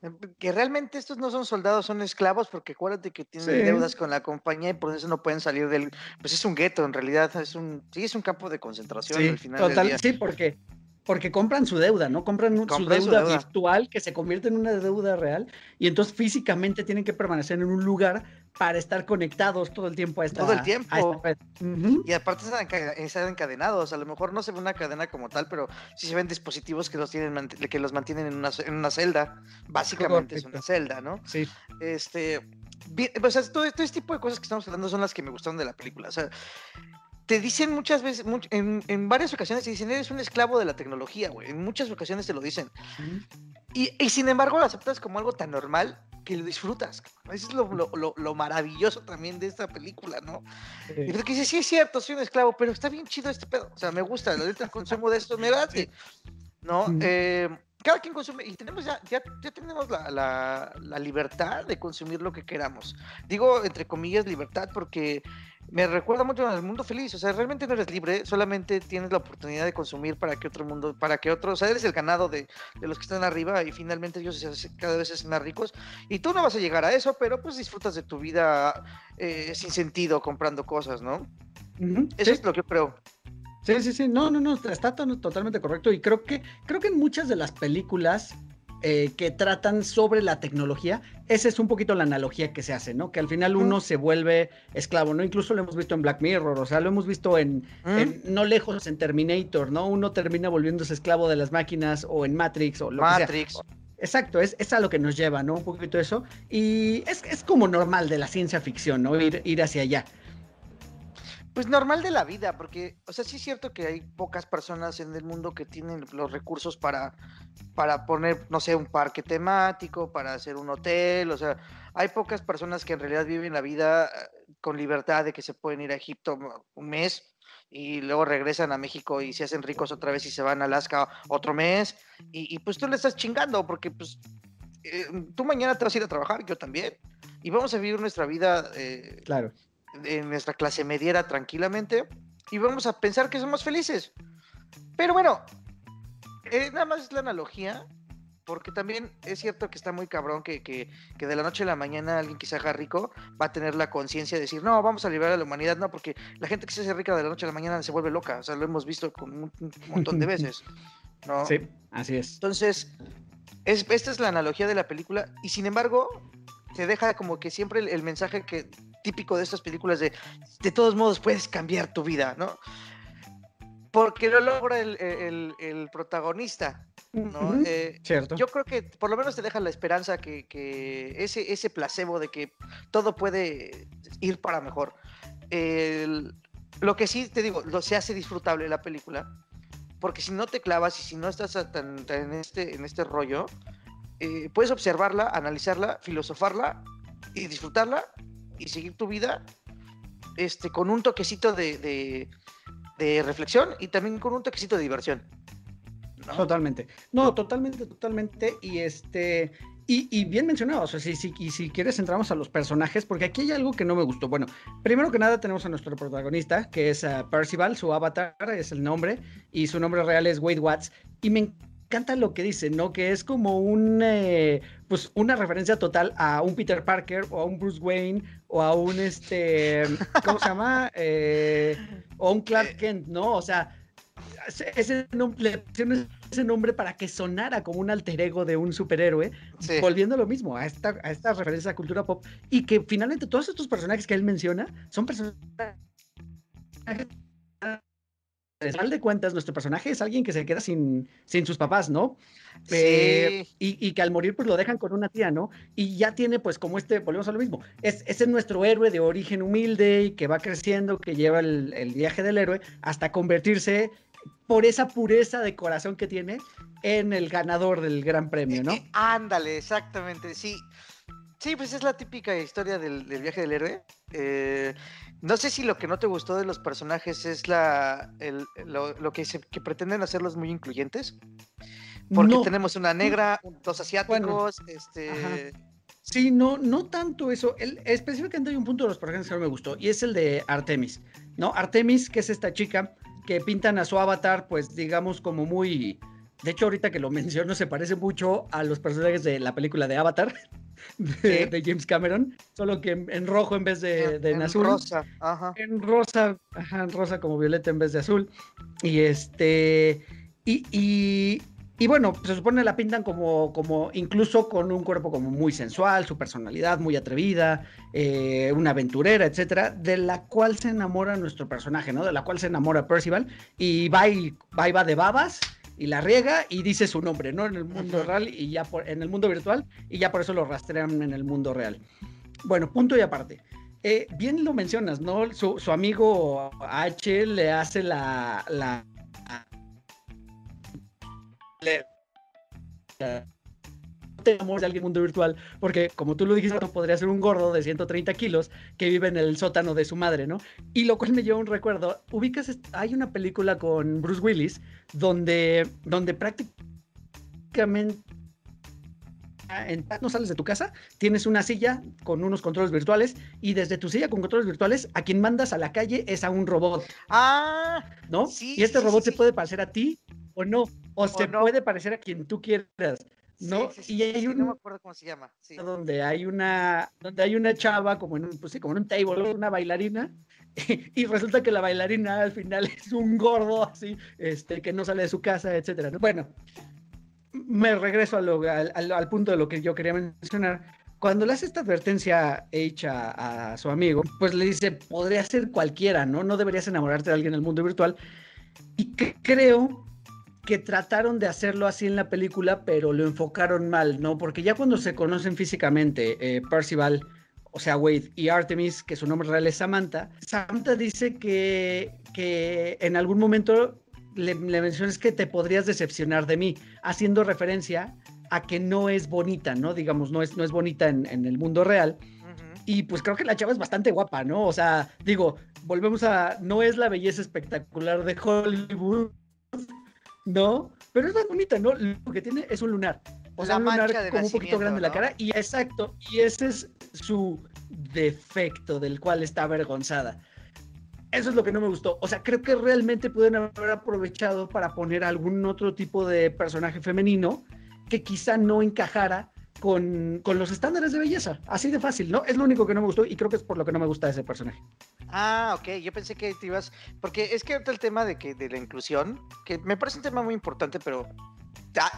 Eh, que realmente estos no son soldados, son esclavos, porque acuérdate que tienen deudas con la compañía y por eso no pueden salir del. Pues es un gueto, en realidad, es un. Sí, es un campo de concentración al final. Total, del día. sí, porque porque compran su deuda, ¿no? Compran su, deuda virtual que se convierte en una deuda real y entonces físicamente tienen que permanecer en un lugar para estar conectados todo el tiempo a esta Todo el tiempo. a esta red. Ujú. Y aparte están, enca- están encadenados. A lo mejor no se ve una cadena como tal, pero sí se ven dispositivos que los tienen que los mantienen en una, ce- en una celda. Básicamente es una celda, ¿no? Sí. Este, bien, o sea, todo, todo este tipo de cosas que estamos hablando son las que me gustaron de la película. O sea, te dicen muchas veces, much- en, en varias ocasiones te dicen, eres un esclavo de la tecnología, güey. En muchas ocasiones te lo dicen. Y, y sin embargo lo aceptas como algo tan normal que lo disfrutas. Eso es lo, lo- lo- lo maravilloso también de esta película, ¿no? Y Sí. que dices, sí es cierto, soy un esclavo, pero está bien chido este pedo. O sea, me gusta, el consumo de esto me late. ¿No? Ujú. Eh, cada quien consume, y tenemos ya, ya, ya tenemos la, la- la libertad de consumir lo que queramos. Digo, entre comillas, libertad, porque me recuerda mucho al mundo feliz. O sea, realmente no eres libre, solamente tienes la oportunidad de consumir para que otro mundo, para que otro, o sea, eres el ganado de, de los que están arriba y finalmente ellos se cada vez se hacen más ricos. Y tú no vas a llegar a eso, pero pues disfrutas de tu vida eh, sin sentido comprando cosas, ¿no? Eso Sí. es lo que yo creo. Sí, sí, sí, no, no, no, está to- totalmente correcto y creo que, creo que en muchas de las películas eh, que tratan sobre la tecnología, esa es un poquito la analogía que se hace, ¿no? Que al final uno se vuelve esclavo, ¿no? Incluso lo hemos visto en Black Mirror, o sea, lo hemos visto en, ¿Mm? en- no lejos en Terminator, ¿no? Uno termina volviéndose esclavo de las máquinas o en Matrix o lo que sea. Matrix. Exacto, es, es a lo que nos lleva, ¿no? Un poquito eso. Y es, es como normal de la ciencia ficción, ¿no? Ir, ir hacia allá. Pues normal de la vida, porque, o sea, sí es cierto que hay pocas personas en el mundo que tienen los recursos para, para poner, no sé, un parque temático, para hacer un hotel, o sea, hay pocas personas que en realidad viven la vida eh, con libertad de que se pueden ir a Egipto un mes y luego regresan a México y se hacen ricos otra vez y se van a Alaska otro mes, y, pues tú le estás chingando, porque pues eh, tú mañana te vas a ir a trabajar, yo también, y vamos a vivir nuestra vida eh, Claro. En nuestra clase mediera tranquilamente y vamos a pensar que somos felices. Pero bueno, eh, nada más es la analogía, porque también es cierto que está muy cabrón que, que, que de la noche a la mañana alguien que se haga rico va a tener la conciencia de decir, no, vamos a liberar a la humanidad, no, porque la gente que se hace rica de la noche a la mañana se vuelve loca, o sea, lo hemos visto con un, un montón de veces. ¿no? Sí, así es. Entonces, es, esta es la analogía de la película y sin embargo te deja como que siempre el, el mensaje que típico de estas películas de de todos modos puedes cambiar tu vida, ¿no? Porque lo logra el, el- el protagonista, ¿no? Ujú. Eh, Cierto. yo creo que por lo menos te deja la esperanza que, que ese, ese placebo de que todo puede ir para mejor. El- lo que sí te digo, lo, se hace disfrutable la película, porque si no te clavas y si no estás tan, tan en, este, en este rollo, eh, puedes observarla, analizarla, filosofarla y disfrutarla y seguir tu vida este, con un toquecito de, de- reflexión y también con un toquecito de diversión. ¿no? Totalmente. No, totalmente, totalmente. Y este. Y, y bien mencionado, o sea, si, si, y si quieres entramos a los personajes, porque aquí hay algo que no me gustó. Bueno, primero que nada tenemos a nuestro protagonista, que es ah, Percival, su avatar es el nombre, y su nombre real es Wade Watts. Y me encanta lo que dice, ¿no? Que es como un, eh, pues una referencia total a un Peter Parker, o a un Bruce Wayne, o a un, este, ¿cómo se llama? Eh, o a un Clark Kent, ¿no? O sea, ese- nombre, le pusieron ese nombre para que sonara como un alter ego de un superhéroe, Sí. volviendo a lo mismo, a esta, a esta referencia a cultura pop, y que finalmente todos estos personajes que él menciona son personajes... Al de cuentas, nuestro personaje es alguien que se queda sin, sin sus papás, ¿no? Eh, y, y que al morir pues lo dejan con una tía, ¿no? Y ya tiene pues como este, volvemos a lo mismo, es, ese es nuestro héroe de origen humilde y que va creciendo, que lleva el, el viaje del héroe hasta convertirse por esa pureza de corazón que tiene en el ganador del gran premio, ¿no? Eh, ándale, exactamente, sí. Sí, pues es la típica historia del, del viaje del héroe. Eh, no sé si lo que no te gustó de los personajes es la, el- lo, lo que, se- que pretenden hacerlos muy incluyentes. Porque No, tenemos una negra, dos asiáticos, Ajá. este... Sí, no, no tanto eso. El- específicamente hay un punto de los personajes que no me gustó y es el de Artemis, ¿no? Artemis, que es esta chica que pintan a su avatar, pues digamos como muy... De hecho, ahorita que lo menciono, se parece mucho a los personajes de la película de Avatar de, de James Cameron, solo que en, en rojo en vez de, de en en azul. rosa, ajá. En rosa, ajá, en rosa como violeta en vez de azul. Y este. Y, y y bueno, se supone la pintan como, como incluso con un cuerpo como muy sensual, su personalidad muy atrevida, eh, una aventurera, etcétera, de la cual se enamora nuestro personaje, ¿no? De la cual se enamora Percival y va y va, y va de babas y la riega y dice su nombre, ¿no? En el mundo real y ya por, en el mundo virtual y ya por eso lo rastrean en el mundo real. Bueno, punto y aparte. Eh, bien lo mencionas, ¿no? Su, su, amigo H le hace la, la amor de alguien mundo virtual, porque como tú lo dijiste, podría ser un gordo de 130 kilos que vive en el sótano de su madre, ¿no? Y lo cual me lleva un recuerdo. Ubicas, hay una película con Bruce Willis donde, donde prácticamente no sales de tu casa, tienes una silla con unos controles virtuales y desde tu silla con controles virtuales a quien mandas a la calle es a un robot. Ah, ¿no? Sí, y este robot se puede parecer a ti o no, o, se puede parecer a quien tú quieras. ¿no? y hay un, no me acuerdo cómo se llama. Donde hay una, donde hay una chava como en un, pues como en un table, una bailarina, y, resulta que la bailarina al final es un gordo así, este, que no sale de su casa, etcétera. Bueno, me regreso al, punto de lo que yo quería mencionar. Cuando le hace esta advertencia hecha a, su amigo, pues le dice, podría ser cualquiera, ¿no? No deberías enamorarte de alguien en el mundo virtual. Y creo que trataron de hacerlo así en la película, pero lo enfocaron mal, ¿no? Porque ya cuando se conocen físicamente, eh, Percival, o sea, Wade y Artemis, que su nombre real es Samantha, Samantha dice que, que en algún momento le, mencionas que te podrías decepcionar de mí, haciendo referencia a que no es bonita, ¿no? Digamos, no es, no es bonita en, en el mundo real. Y pues creo que la chava es bastante guapa, ¿no? O sea, digo, volvemos a, no es la belleza espectacular de Hollywood, ¿no? Pero es más bonita, ¿no? Lo que tiene es un lunar. O sea, un lunar como un poquito grande en la cara. Y exacto, y ese es su defecto del cual está avergonzada. Eso es lo que no me gustó. O sea, creo que realmente pueden haber aprovechado para poner algún otro tipo de personaje femenino que quizá no encajara con, con, los estándares de belleza. Así de fácil, ¿no? Es lo único que no me gustó y creo que es por lo que no me gusta ese personaje. Ah, ok. Yo pensé que te ibas. Porque es que el tema de que de la inclusión, que me parece un tema muy importante, pero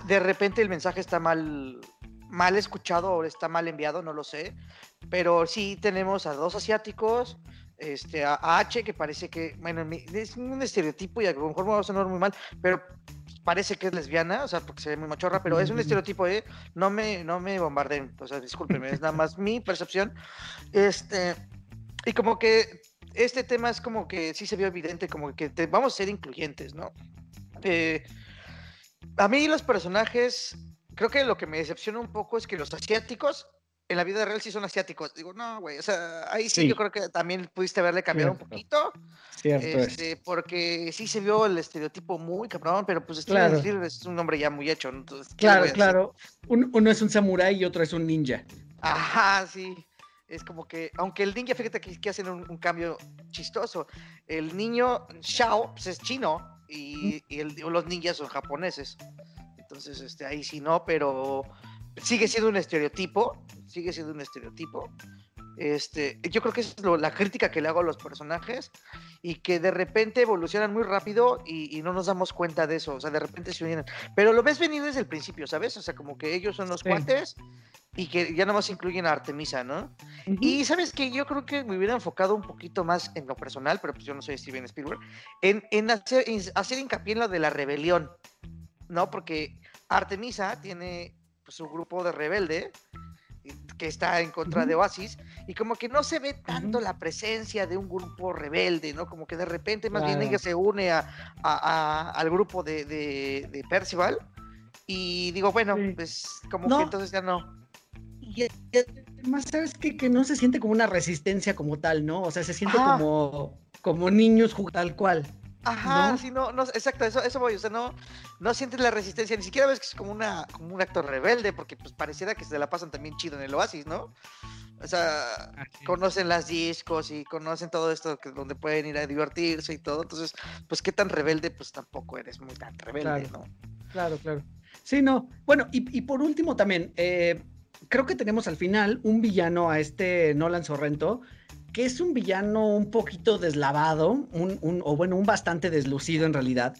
de repente el mensaje está mal, mal escuchado o está mal enviado, no lo sé. Pero sí tenemos a dos asiáticos, este, a H, que parece que, bueno, es un estereotipo y a lo mejor me va a sonar muy mal, pero parece que es lesbiana, o sea, porque se ve muy machorra, pero es un estereotipo, ¿eh? No me, no me bombarden, o sea, discúlpenme, es nada más mi percepción. Este, y como que este tema es como que sí se vio evidente, como que vamos a ser incluyentes, ¿no? Eh, a mí los personajes, creo que lo que me decepciona un poco es que los asiáticos en la vida real sí son asiáticos. Digo, no, güey, o sea, ahí sí, yo creo que también pudiste haberle cambiado un poquito. Cierto este, Porque sí se vio el estereotipo muy cabrón, pero pues Steven claro. es un hombre ya muy hecho. Entonces, claro, claro. uno es un samurái y otro es un ninja. Ajá, sí. Es como que, aunque el ninja, fíjate que, que hacen un, cambio chistoso. El niño Shao pues es chino y, y el, los ninjas son japoneses. Entonces, este, ahí sí no, pero sigue siendo un estereotipo, sigue siendo un estereotipo. Este, yo creo que es la crítica que le hago a los personajes y que de repente evolucionan muy rápido y, no nos damos cuenta de eso, o sea, de repente se unen. Pero lo ves venir desde el principio, ¿sabes? O sea, como que ellos son los cuates y que ya más incluyen a Artemisa, ¿no? Y sabes que yo creo que me hubiera enfocado un poquito más en lo personal, pero pues yo no soy Steven Spielberg, en, en, hacer, en hacer hincapié en lo de la rebelión, ¿no? Porque Artemisa tiene su grupo de rebelde que está en contra de Oasis y como que no se ve tanto la presencia de un grupo rebelde, ¿no? Como que de repente más bien ella se une a, al grupo de, de, Percival y digo, bueno, pues como que entonces ya no. Y además, ¿sabes qué? Que no se siente como una resistencia como tal, ¿no? O sea, se siente como, como niños tal cual. Ajá, sí, no, no, exacto, eso, eso voy, o sea, no, no sientes la resistencia, ni siquiera ves que es como una, como un actor rebelde, porque pues pareciera que se la pasan también chido en el oasis, ¿no? O sea, conocen las discos y conocen todo esto que donde pueden ir a divertirse y todo, entonces, pues qué tan rebelde, pues tampoco eres muy tan rebelde, ¿no? Claro, claro. Sí, no. Bueno, y, y por último también, eh, creo que tenemos al final un villano a este Nolan Sorrento que es un villano un poquito deslavado, un, o bueno, un bastante deslucido en realidad,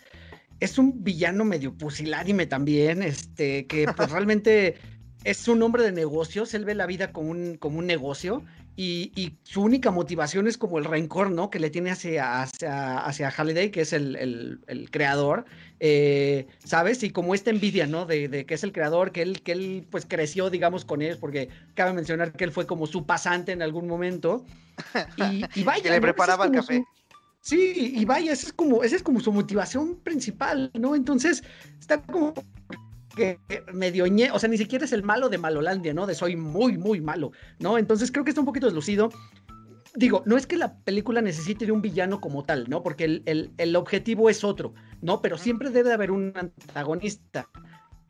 es un villano medio pusilánime también, este, que pues realmente es un hombre de negocios, él ve la vida como un, como un negocio y, su única motivación es como el rencor, ¿no? Que le tiene hacia, hacia, hacia Halliday, que es el, creador, eh, ¿sabes? Y como esta envidia, ¿no? De, que es el creador, que él, que él pues creció, digamos, con ellos, porque cabe mencionar que él fue como su pasante en algún momento. Y, vaya. que le preparaba el café. Sí, y vaya, esa es como, esa es como su motivación principal, ¿no? Entonces, está como que medio ñe, o sea, ni siquiera es el malo de Malolandia, ¿no? De soy muy, muy malo, ¿no? Entonces creo que está un poquito deslucido. Digo, no es que la película necesite de un villano como tal, ¿no? Porque el, el, objetivo es otro, ¿no? Pero siempre debe haber un antagonista,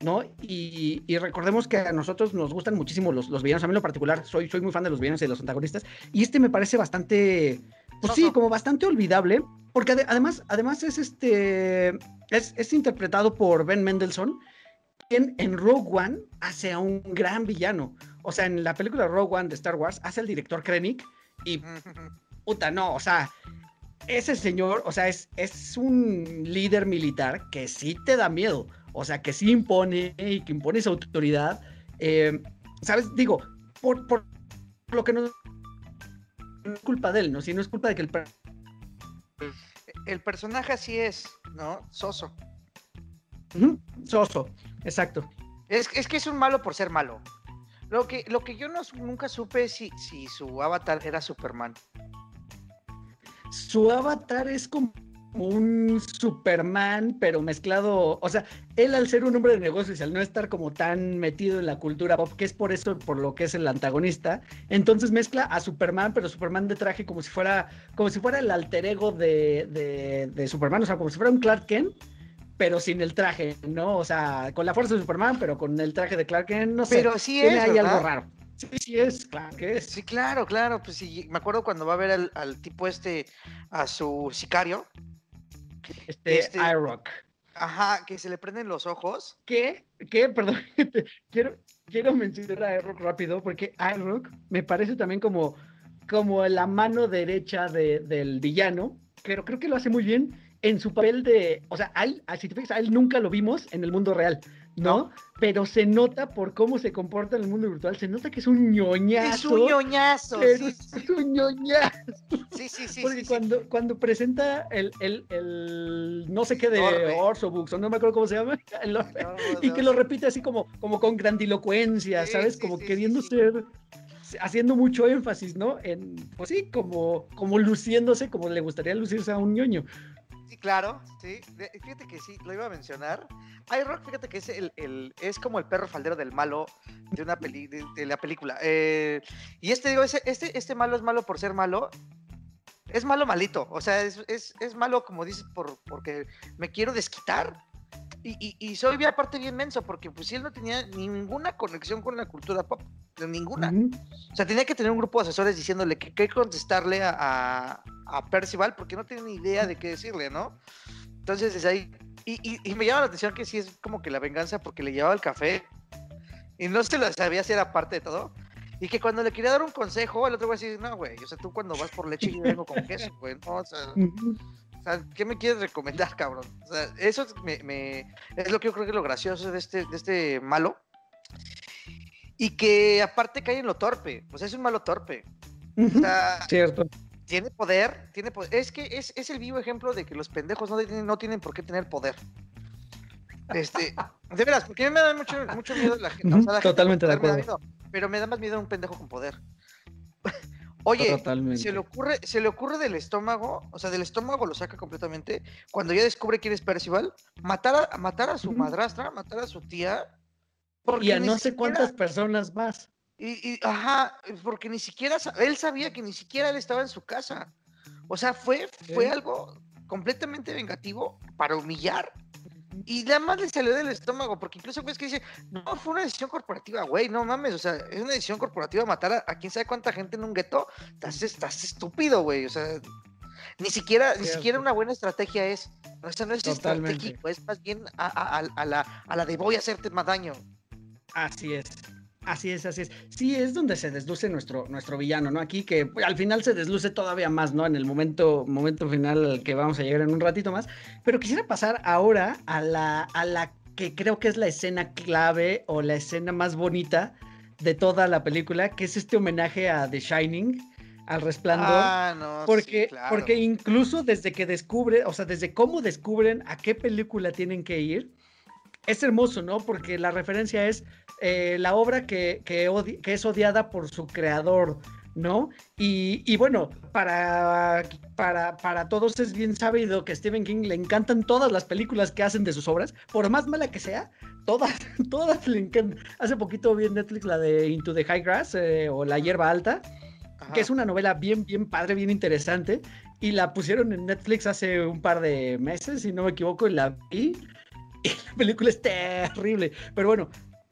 ¿no? Y, y, recordemos que a nosotros nos gustan muchísimo los, los villanos. A mí en lo particular soy, soy muy fan de los villanos y de los antagonistas. Y este me parece bastante, pues sí, como bastante olvidable. Porque además, además es este, es, es interpretado por Ben Mendelssohn, en, Rogue One hace a un gran villano. O sea, en la película Rogue One de Star Wars hace al director Krennic y puta, no, o sea, ese señor, o sea, es, es un líder militar que sí te da miedo, o sea, que sí impone y que impone su autoridad. Eh, ¿Sabes? Digo, por, por, lo que no, es culpa de él, ¿no? Si no es culpa de que el... El personaje así es, ¿no? Soso. Soso. Exacto. Es, que es un malo por ser malo. Lo que, lo que yo no, nunca supe es si, si su avatar era Superman. Su avatar es como un Superman, pero mezclado, o sea, él al ser un hombre de negocios y al no estar como tan metido en la cultura pop, que es por eso por lo que es el antagonista, entonces mezcla a Superman, pero Superman de traje como si fuera, como si fuera el alter ego de, de, de Superman, o sea, como si fuera un Clark Kent, pero sin el traje, ¿no? O sea, con la fuerza de Superman, pero con el traje de Clark Kent, no sé. Pero sí Tiene ahí algo raro. Sí, sí es, claro que es. Sí, claro, claro. Pues sí, me acuerdo cuando va a ver al, tipo este, a su sicario. Este, este iRock. Ajá, que se le prenden los ojos. ¿Qué? ¿Qué? Perdón, quiero, quiero mencionar a iRock rápido, porque iRock me parece también como, como la mano derecha del villano, pero creo que lo hace muy bien en su papel de, o sea, a él, si te fijas, a él nunca lo vimos en el mundo real, ¿no? Pero se nota por cómo se comporta en el mundo virtual, se nota que es un ñoñazo. Es un ñoñazo, sí, Es un ñoñazo. Sí, sí, sí. Porque cuando, cuando presenta el, el, el, no sé qué de Orso Books, o no me acuerdo cómo se llama, y que lo repite así como, como con grandilocuencia, ¿sabes? como queriendo ser haciendo mucho énfasis, ¿no? En, pues sí, como, como luciéndose como le gustaría lucirse a un ñoño. Sí, claro, sí. Fíjate que sí, lo iba a mencionar. iRock, fíjate que es el, es como el perro faldero del malo de una peli, de, la película. Eh, y este, digo, este, este malo es malo por ser malo. Es malo malito. O sea, es, es, malo, como dices, por, porque me quiero desquitar. Y, y, soy aparte bien menso, porque pues él no tenía ninguna conexión con la cultura pop, ninguna. O sea, tenía que tener un grupo de asesores diciéndole que qué contestarle a, a, Percival, porque no tiene ni idea de qué decirle, ¿no? Entonces, es ahí. Y, y, me llama la atención que sí es como que la venganza porque le llevaba el café y no se lo sabía si era parte de todo. Y que cuando le quería dar un consejo, el otro güey decir, no, güey, o sea, tú cuando vas por leche yo vengo con queso, güey, no, o sea, ¿qué me quieres recomendar, cabrón? O sea, eso me, es lo que yo creo que es lo gracioso de este, de este malo. Y que aparte cae en lo torpe. Pues es un malo torpe. Cierto. Tiene poder, tiene poder. Es que es, es, el vivo ejemplo de que los pendejos no tienen, no tienen por qué tener poder. Este, de veras, porque a mí me da mucho, mucho miedo la gente. Totalmente de acuerdo. pero me da más miedo un pendejo con poder. Oye, se le ocurre, se le ocurre del estómago, o sea, del estómago lo saca completamente. Cuando ya descubre quién es Percival, matar a, matar a su madrastra, matar a su tía. y a no sé cuántas personas más. Y, ajá, porque ni siquiera él sabía que ni siquiera él estaba en su casa. O sea, fue, fue algo completamente vengativo para humillar y nada más le salió del estómago, porque incluso ves que dice, no, fue una decisión corporativa, güey, no mames, o sea, es una decisión corporativa matar a, quién sabe cuánta gente en un gueto, estás, estás estúpido, güey, o sea, ni siquiera, ni siquiera una buena estrategia es, o sea, no es estratégico, es más bien a, la, a la de voy a hacerte más daño. Así es. Así es, así es. Sí, es donde se desluce nuestro, nuestro villano, ¿no? Aquí que al final se desluce todavía más, ¿no? En el momento, momento final al que vamos a llegar en un ratito más. Pero quisiera pasar ahora a la, a la que creo que es la escena clave o la escena más bonita de toda la película, que es este homenaje a The Shining, al resplandor. Ah, no, porque, sí, claro. porque incluso desde que descubre, o sea, desde cómo descubren a qué película tienen que ir, es hermoso, ¿no? Porque la referencia es eh, la obra que, que, que es odiada por su creador, ¿no? Y, y bueno, para, para, para todos es bien sabido que a Stephen King le encantan todas las películas que hacen de sus obras, por más mala que sea, todas, todas le encantan. Hace poquito vi en Netflix la de Into the High Grass eh, o La Hierba Alta, Ajá. que es una novela bien, bien padre, bien interesante, y la pusieron en Netflix hace un par de meses, si no me equivoco, y la vi, la película es terrible, pero bueno,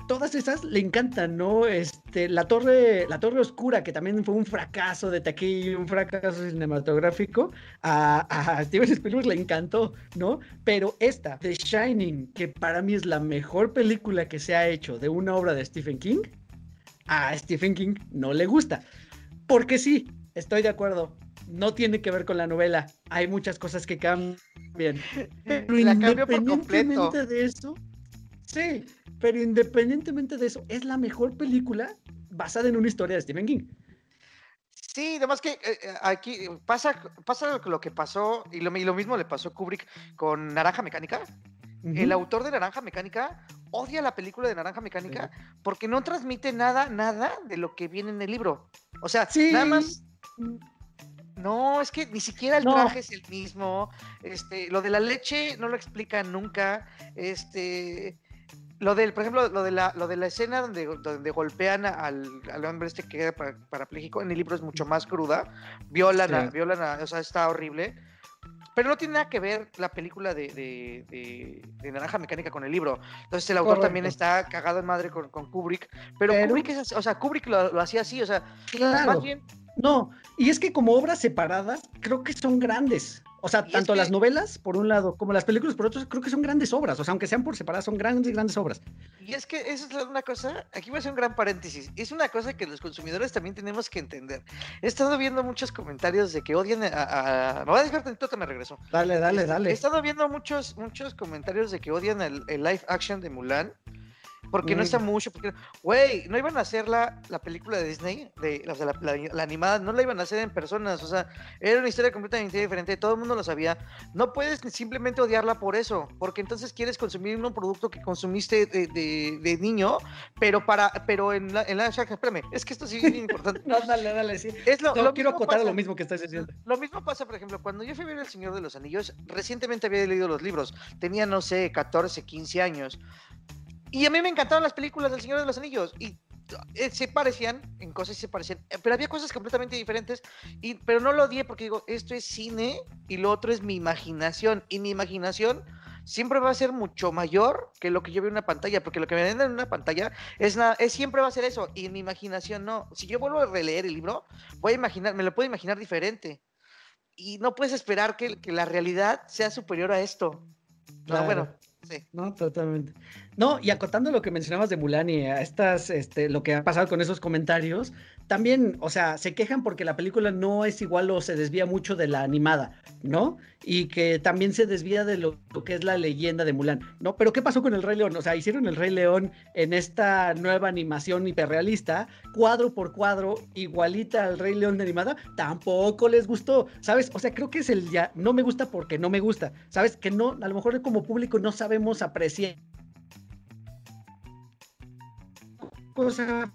todas esas le encantan, ¿no? Este, la torre, la torre oscura, que también fue un fracaso de taquilla, un fracaso cinematográfico, a, a Steven Spielberg le encantó, ¿no? Pero esta, The Shining, que para mí es la mejor película que se ha hecho de una obra de Stephen King, a Stephen King no le gusta. Porque sí, estoy de acuerdo. No tiene que ver con la novela. Hay muchas cosas que cambian. Pero La cambió por independientemente de eso, sí, pero independientemente de eso, es la mejor película basada en una historia de Stephen King. Sí, además que eh, eh, aquí pasa, pasa lo que pasó, y lo, y lo mismo le pasó a Kubrick con Naranja Mecánica. El autor de Naranja Mecánica odia la película de Naranja Mecánica porque no transmite nada, nada de lo que viene en el libro. O sea, Sí. nada más. No, es que ni siquiera el No. traje es el mismo. Este, lo de la leche no lo explican nunca. Este, lo del, por ejemplo, lo de la, lo de la escena donde, donde golpean al, al hombre este que queda para- parapléjico en el libro es mucho más cruda. Violan, a- Sí. violan, a- o sea, está horrible. Pero no tiene nada que ver la película de, de- de- de Naranja Mecánica con el libro. Entonces el autor también está cagado en madre con, con Kubrick. Pero, Pero- Kubrick es así, o sea, Kubrick lo, lo hacía así, o sea, Claro. más bien No, y es que como obras separadas, creo que son grandes. O sea, Y es tanto las que- novelas, por un lado, como las películas, por otro, creo que son grandes obras. O sea, aunque sean por separadas, son grandes, grandes obras. Y es que eso es una cosa, aquí voy a hacer un gran paréntesis, es una cosa que los consumidores también tenemos que entender. He estado viendo muchos comentarios de que odian a... a- me voy a dejar tantito, te me regreso. Dale, dale, Este, He dale. estado viendo muchos, muchos comentarios de que odian el, el live action de Mulan. Porque no está mucho, porque, güey, no iban a hacer la, la película de Disney, de, o sea, la, la- la animada, no la iban a hacer en personas, o sea, era una historia completamente diferente, todo el mundo lo sabía. No puedes simplemente odiarla por eso, porque entonces quieres consumir un producto que consumiste de, de- de niño, pero para, pero en la, en la, espérame, es que esto sí es bien importante. No, dale, dale, sí. Es lo, No, lo quiero acotar pasa- lo mismo que estás diciendo. lo mismo pasa, por ejemplo, cuando yo fui a ver El Señor de los Anillos, recientemente había leído los libros, tenía, no sé, 14, 15 años, y a mí me encantaban las películas del Señor de los Anillos, y eh, se parecían, en cosas se parecían, eh, pero había cosas completamente diferentes, y, pero no lo odié porque digo, esto es cine y lo otro es mi imaginación, y mi imaginación siempre va a ser mucho mayor que lo que yo veo en una pantalla, porque lo que me ven en una pantalla es, nada, es siempre va a ser eso, y en mi imaginación no. Si yo vuelvo a releer el libro, voy a imaginar, me lo puedo imaginar diferente. Y no puedes esperar que, que la realidad sea superior a esto. No, Claro. bueno, No, totalmente. No, y acotando lo que mencionabas de Mulan y a estas, este, lo que ha pasado con esos comentarios, también, o sea, se quejan porque la película no es igual o se desvía mucho de la animada, ¿no? Y que también se desvía de lo, que es la leyenda de Mulan, ¿no? Pero ¿qué pasó con el Rey León? O sea, hicieron el Rey León en esta nueva animación hiperrealista, cuadro por cuadro, igualita al Rey León de animada, tampoco les gustó, ¿sabes? O sea, creo que es el ya, no me gusta porque no me gusta, ¿sabes? Que no, a lo mejor como público no sabemos apreciar cosa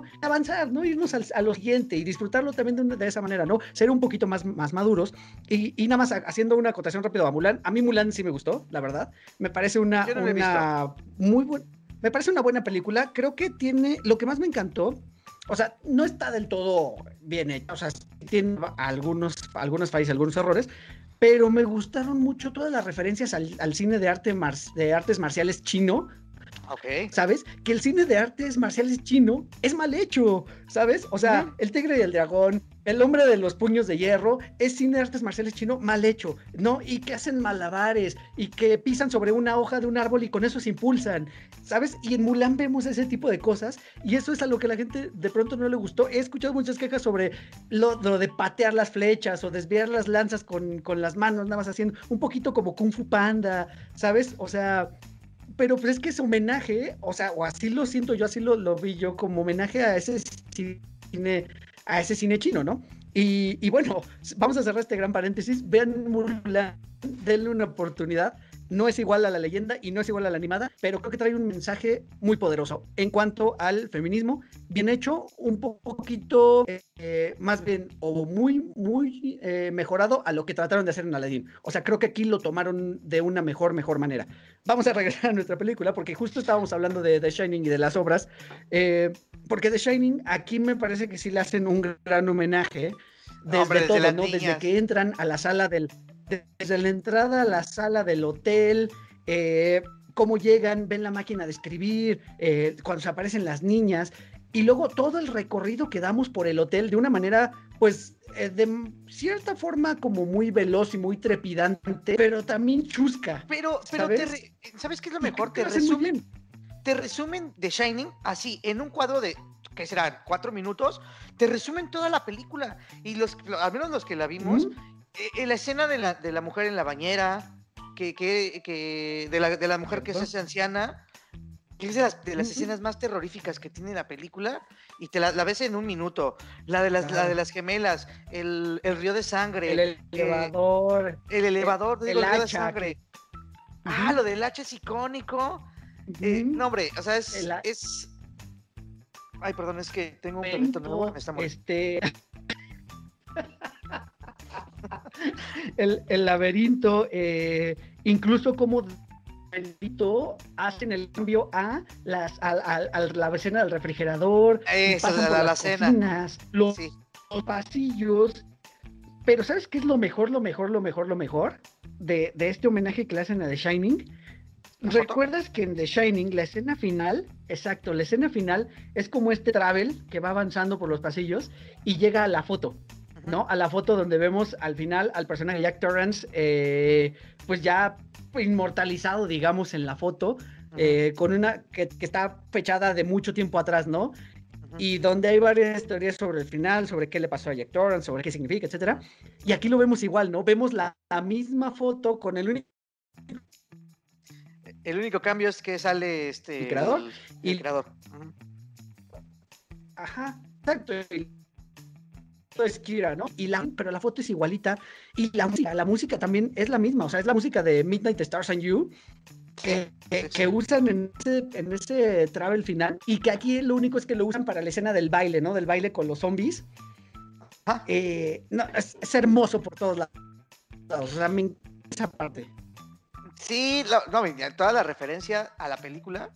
eso, avanzar, ¿no? Irnos al- a lo siguiente y disfrutarlo también de, una- de esa manera, ¿no? Ser un poquito más, más maduros. Y, y nada más ha- haciendo una acotación rápido a Mulan. A mí Mulan sí me gustó, la verdad. Me parece una, no una muy buena. Me parece una buena película. Creo que tiene. Lo que más me encantó. O sea, no está del todo bien hecha. O sea, tiene algunos, algunos fallos, algunos errores. Pero me gustaron mucho todas las referencias al, al cine de, arte mar- de artes marciales chino ¿Sabes? Que el cine de artes marciales chino es mal hecho, ¿sabes? O sea, El Tigre y el Dragón, El Hombre de los Puños de Hierro, es cine de artes marciales chino mal hecho, ¿no? Y que hacen malabares y que pisan sobre una hoja de un árbol y con eso se impulsan, ¿sabes? Y en Mulan vemos ese tipo de cosas y eso es a lo que la gente de pronto no le gustó. He escuchado muchas quejas sobre lo, de patear las flechas o desviar las lanzas con, con las manos, nada más haciendo un poquito como Kung Fu Panda, ¿sabes? O sea, pero pues es que es homenaje, o sea, o así lo siento yo, así lo, lo vi yo como homenaje a ese cine, a ese cine chino, ¿no? Y, bueno, vamos a cerrar este gran paréntesis. Vean Mulan, denle una oportunidad no es igual a la leyenda y no es igual a la animada, pero creo que trae un mensaje muy poderoso en cuanto al feminismo, bien hecho, un poquito eh, más bien o muy, muy eh, mejorado a lo que trataron de hacer en Aladdin. O sea, creo que aquí lo tomaron de una mejor, mejor manera. Vamos a regresar a nuestra película porque justo estábamos hablando de The Shining y de las obras, eh, porque The Shining aquí me parece que sí le hacen un gran homenaje. Desde todo, ¿no? Desde que entran a la sala del, desde la entrada a la sala del hotel, eh, cómo llegan, ven la máquina de escribir, eh, cuando se aparecen las niñas, y luego todo el recorrido que damos por el hotel de una manera, pues, eh, de cierta forma como muy veloz y muy trepidante, pero también chusca. Pero, pero, ¿sabes, ¿sabes qué es lo mejor? Te resumen, te resumen The Shining así, en un cuadro de que serán cuatro minutos, te resumen toda la película. Y los, al menos los que la vimos, la escena de la, de la, mujer en la bañera, que, que, que de, la, de, la, mujer que es anciana, que es de las, de las escenas más terroríficas que tiene la película, y te la, la ves en un minuto. La de las, la de las gemelas, el, el, río de sangre. El elevador. El, elevador, el, digo, el río de sangre. Ah, lo del hacha es icónico. Eh, no, hombre, o sea, es, es... Ay, perdón, es que tengo un perrito nuevo que me está Este... el, laberinto, eh, incluso como hacen el cambio a, las, la escena del refrigerador, la, las los, pasillos. Pero ¿sabes qué es lo mejor, lo mejor, lo mejor, lo mejor de, este homenaje que le hacen a The Shining? ¿Recuerdas que en The Shining la escena final, exacto, la escena final es como este travel que va avanzando por los pasillos y llega a la foto? ¿No? A la foto donde vemos al final al personaje Jack Torrance, eh, pues ya inmortalizado, digamos, en la foto, eh, con una que, está fechada de mucho tiempo atrás, ¿no? Y donde hay varias teorías sobre el final, sobre qué le pasó a Jack Torrance, sobre qué significa, etcétera. Y aquí lo vemos igual, ¿no? Vemos la, misma foto con el único el único cambio es que sale este el creador el creador. Ajá, exacto es Kira, ¿no? Y la, pero la foto es igualita. Y la música, la música también es la misma. O sea, es la música de Midnight Stars and You que, que, usan en ese, en ese travel final. Y que aquí lo único es que lo usan para la escena del baile, ¿no? Del baile con los zombies. Eh, no, es, hermoso por todos lados. O sea, me esa parte. Sí, no, toda la referencia a la película.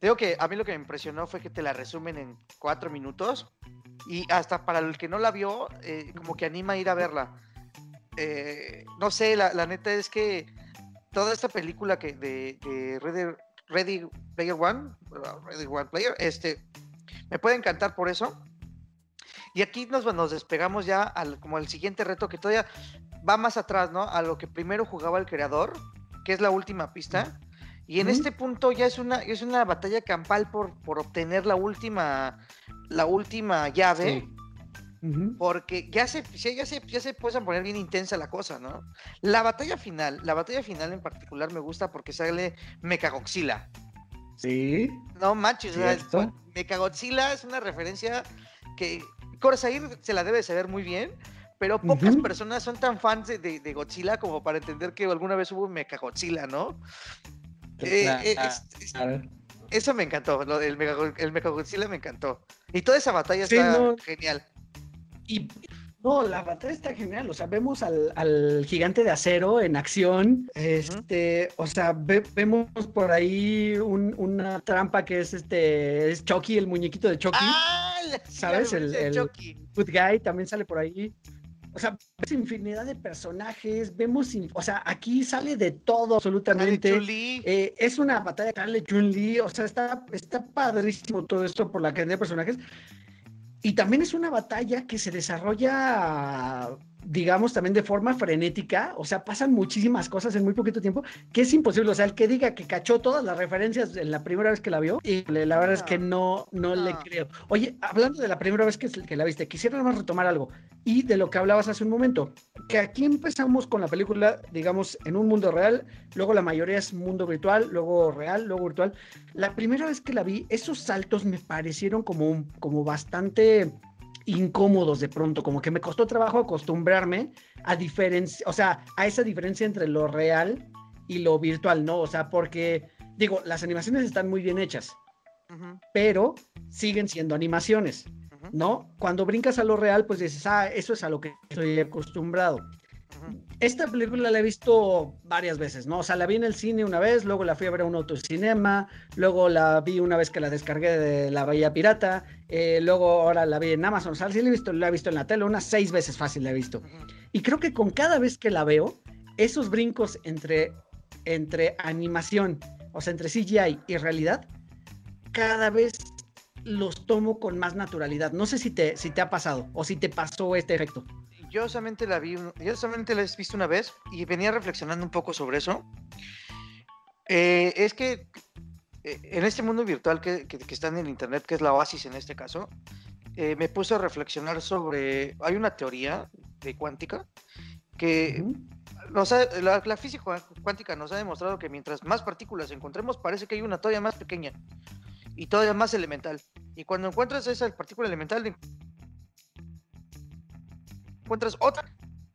Digo que a mí lo que me impresionó fue que te la resumen en cuatro minutos y hasta para el que no la vio, eh, como que anima a ir a verla. Eh, no sé, la, neta es que toda esta película que de, Ready, Ready, Player One, Ready One Player, este, me puede encantar por eso. Y aquí nos, nos despegamos ya al, como al siguiente reto que todavía va más atrás, ¿no? A lo que primero jugaba el creador, que es la última pista. Y en este punto ya es una, es una batalla campal por, por obtener la última, la última llave. Porque ya se, ya, se, ya se puede poner bien intensa la cosa, ¿no? La batalla final, la batalla final en particular me gusta porque sale Mechagodzilla. Sí. No manches, Mechagodzilla es una referencia que Corsair se la debe saber muy bien, pero pocas personas son tan fans de, de, Godzilla como para entender que alguna vez hubo Mechagodzilla, ¿no? Eh, eh, eso me encantó, el, Mega, el Mechagodzilla me encantó. Y toda esa batalla está genial. Y no, la batalla está genial. O sea, vemos al, gigante de acero en acción. Este, o sea, vemos por ahí una trampa que es este, es Chucky, el muñequito de Chucky. Ah, ¿Sabes? El, el Good Guy también sale por ahí. O sea, vemos infinidad de personajes, vemos, o sea, aquí sale de todo absolutamente. Eh, es una batalla de Chun-Li, o sea, está, está padrísimo todo esto por la cantidad de personajes. Y también es una batalla que se desarrolla digamos, también de forma frenética, o sea, pasan muchísimas cosas en muy poquito tiempo, que es imposible, o sea, el que diga que cachó todas las referencias en la primera vez que la vio, y la verdad es que no, no, le creo. Oye, hablando de la primera vez que, que la viste, quisiera nada más retomar algo, y de lo que hablabas hace un momento, que aquí empezamos con la película, digamos, en un mundo real, luego la mayoría es mundo virtual, luego real, luego virtual. La primera vez que la vi, esos saltos me parecieron como, como bastante incómodos de pronto, como que me costó trabajo acostumbrarme a diferencia, o sea, a esa diferencia entre lo real y lo virtual, ¿no? O sea, porque digo, las animaciones están muy bien hechas, pero siguen siendo animaciones, ¿no? Cuando brincas a lo real, pues dices, ah, eso es a lo que estoy acostumbrado. Esta película la he visto varias veces, ¿no? O sea, la vi en el cine una vez, luego la fui a ver a un autocinema, luego la vi una vez que la descargué de la Bahía Pirata, eh, luego ahora la vi en Amazon, o sea, sí la he visto, la he visto en la tele, unas seis veces fácil la he visto. Y creo que con cada vez que la veo, esos brincos entre, entre animación, o sea, entre CGI y realidad, cada vez los tomo con más naturalidad. No sé si te, si te ha pasado o si te pasó este efecto yo solamente la vi, yo solamente la he visto una vez y venía reflexionando un poco sobre eso. Eh, es que eh, en este mundo virtual que, que, está en el internet, que es la Oasis en este caso, eh, me puse a reflexionar sobre. Hay una teoría de cuántica que la, la, física cuántica nos ha demostrado que mientras más partículas encontremos, parece que hay una todavía más pequeña y todavía más elemental. Y cuando encuentras esa partícula elemental,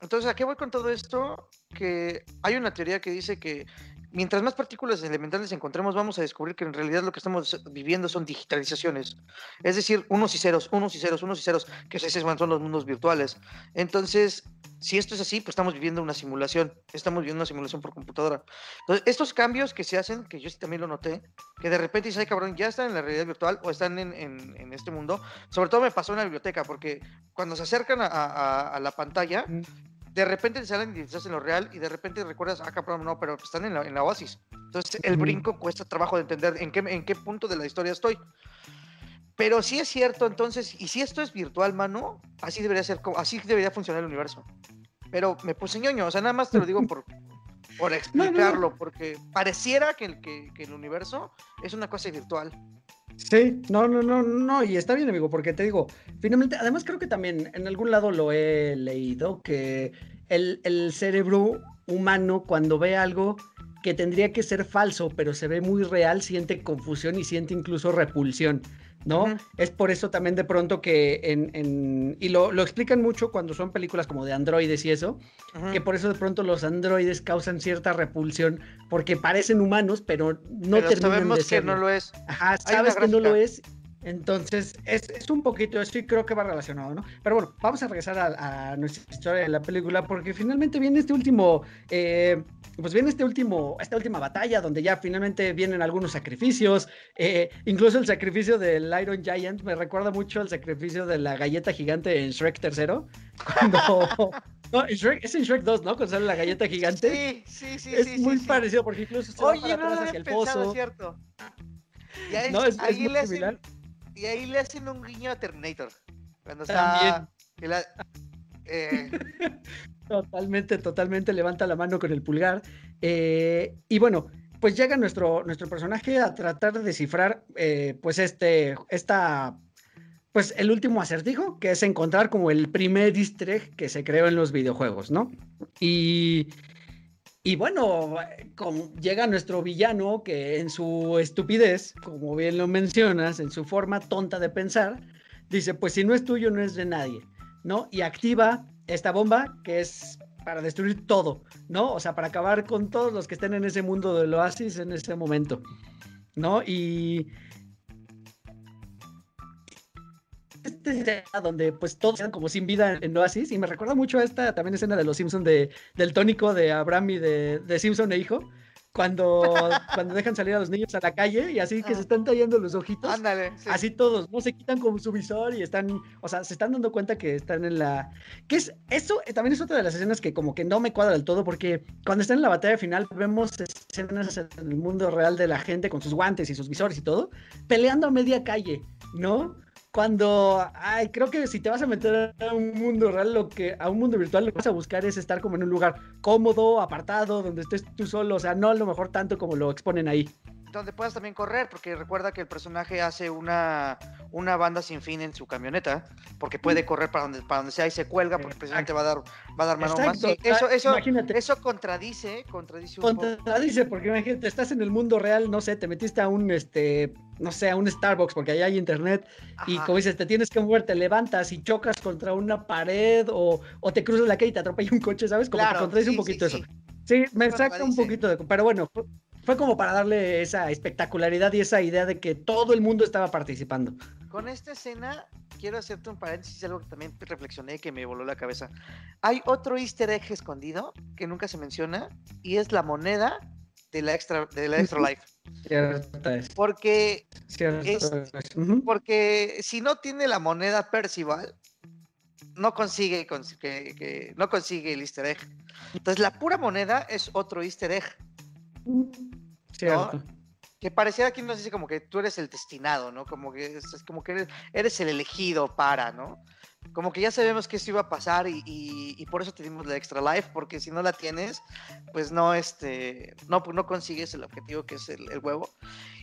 Entonces, ¿a qué voy con todo esto? Que hay una teoría que dice que mientras más partículas elementales encontremos, vamos a descubrir que en realidad lo que estamos viviendo son digitalizaciones. Es decir, unos y ceros, unos y ceros, unos y ceros, que se son los mundos virtuales. Entonces, si esto es así, pues estamos viviendo una simulación. Estamos viviendo una simulación por computadora. Entonces, estos cambios que se hacen, que yo también lo noté, que de repente dice, ay cabrón, ya están en la realidad virtual o están en, en, este mundo. Sobre todo me pasó en la biblioteca, porque cuando se acercan a, a la pantalla, de repente te salen y estás en lo real y de repente recuerdas, ah, cabrón, no, pero están en la, en la oasis. Entonces el brinco cuesta trabajo de entender en qué, en qué punto de la historia estoy. Pero sí es cierto, entonces, y si esto es virtual, mano, así debería ser, así debería funcionar el universo. Pero me puse ñoño, o sea, nada más te lo digo por, por explicarlo, porque pareciera que el, que, que el universo es una cosa virtual. Sí, no, no, no, no, y está bien, amigo, porque te digo, finalmente, además creo que también en algún lado lo he leído, que el, el cerebro humano cuando ve algo que tendría que ser falso, pero se ve muy real, siente confusión y siente incluso repulsión. ¿No? Es por eso también de pronto que en, y lo, explican mucho cuando son películas como de androides y eso, que por eso de pronto los androides causan cierta repulsión porque parecen humanos, pero no pero terminan de ser. que no lo es. Ajá, sabes que no lo es. Entonces, es, es, un poquito eso y creo que va relacionado, ¿no? Pero bueno, vamos a regresar a, nuestra historia de la película porque finalmente viene este último eh, pues viene este último, esta última batalla donde ya finalmente vienen algunos sacrificios, eh, incluso el sacrificio del Iron Giant me recuerda mucho al sacrificio de la galleta gigante en Shrek tercero, cuando... no, Shrek, es en Shrek 2, ¿no? Cuando sale la galleta gigante. Sí, sí, sí. Es muy parecido porque incluso se Oye, no lo hacia el pozo. cierto. Y no, es, ahí le hacen, y ahí le hacen un guiño a Terminator. Cuando También. está... Eh, Totalmente, totalmente levanta la mano con el pulgar. Eh, y bueno, pues llega nuestro, nuestro personaje a tratar de descifrar, eh, pues este, esta, pues el último acertijo, que es encontrar como el primer easter que se creó en los videojuegos, ¿no? Y, y bueno, llega nuestro villano que en su estupidez, como bien lo mencionas, en su forma tonta de pensar, dice, pues si no es tuyo, no es de nadie, ¿no? Y activa esta bomba que es para destruir todo, ¿no? O sea, para acabar con todos los que estén en ese mundo del oasis en ese momento, ¿no? Y donde pues todos quedan como sin vida en Oasis y me recuerda mucho a esta también escena de los Simpson de, del tónico de Abraham y de, de Simpson e hijo, cuando, cuando dejan salir a los niños a la calle y así que se están tallando los ojitos. Ándale. sí. Así todos, no se quitan con su visor y están, o sea, se están dando cuenta que están en la... Que es, eso eh, también es otra de las escenas que como que no me cuadra del todo porque cuando están en la batalla final vemos escenas en el mundo real de la gente con sus guantes y sus visores y todo, peleando a media calle, ¿no? Cuando, ay, creo que si te vas a meter a un mundo real, lo que, a un mundo virtual, lo que vas a buscar es estar como en un lugar cómodo, apartado, donde estés tú solo, o sea, no a lo mejor tanto como lo exponen ahí. Donde puedas también correr, porque recuerda que el personaje hace una, una banda sin fin en su camioneta, porque puede correr para donde, para donde sea y se cuelga, porque precisamente va a dar, va a dar mano más. Eso, eso, imagínate. eso contradice, contradice un poco. Contradice, porque imagínate, estás en el mundo real, no sé, te metiste a un, este, no sé, a un Starbucks, porque allá hay internet, y como dices, te tienes que mover, te levantas y chocas contra una pared, o, o te cruzas la calle y te atropella un coche, ¿sabes? Como Claro, que contradice sí, un poquito sí, eso. sí. Sí, me saca un poquito de... Pero bueno, fue, como para darle esa espectacularidad y esa idea de que todo el mundo estaba participando. Con esta escena, quiero hacerte un paréntesis, algo que también reflexioné y que me voló la cabeza. Hay otro easter egg escondido que nunca se menciona y es la moneda de la extra, de la extra life. Porque, Es- porque si no tiene la moneda Percival, no consigue, cons- que, que- no consigue el easter egg. Entonces la pura moneda es otro easter egg. Cierto. Que pareciera que nos dice como que tú eres el destinado, ¿no? Como que es, como que eres, eres el elegido para, ¿no? Como que ya sabemos que esto iba a pasar y, y- y por eso tenemos la extra life, porque si no la tienes, pues no, este, no, pues no consigues el objetivo que es el, el huevo.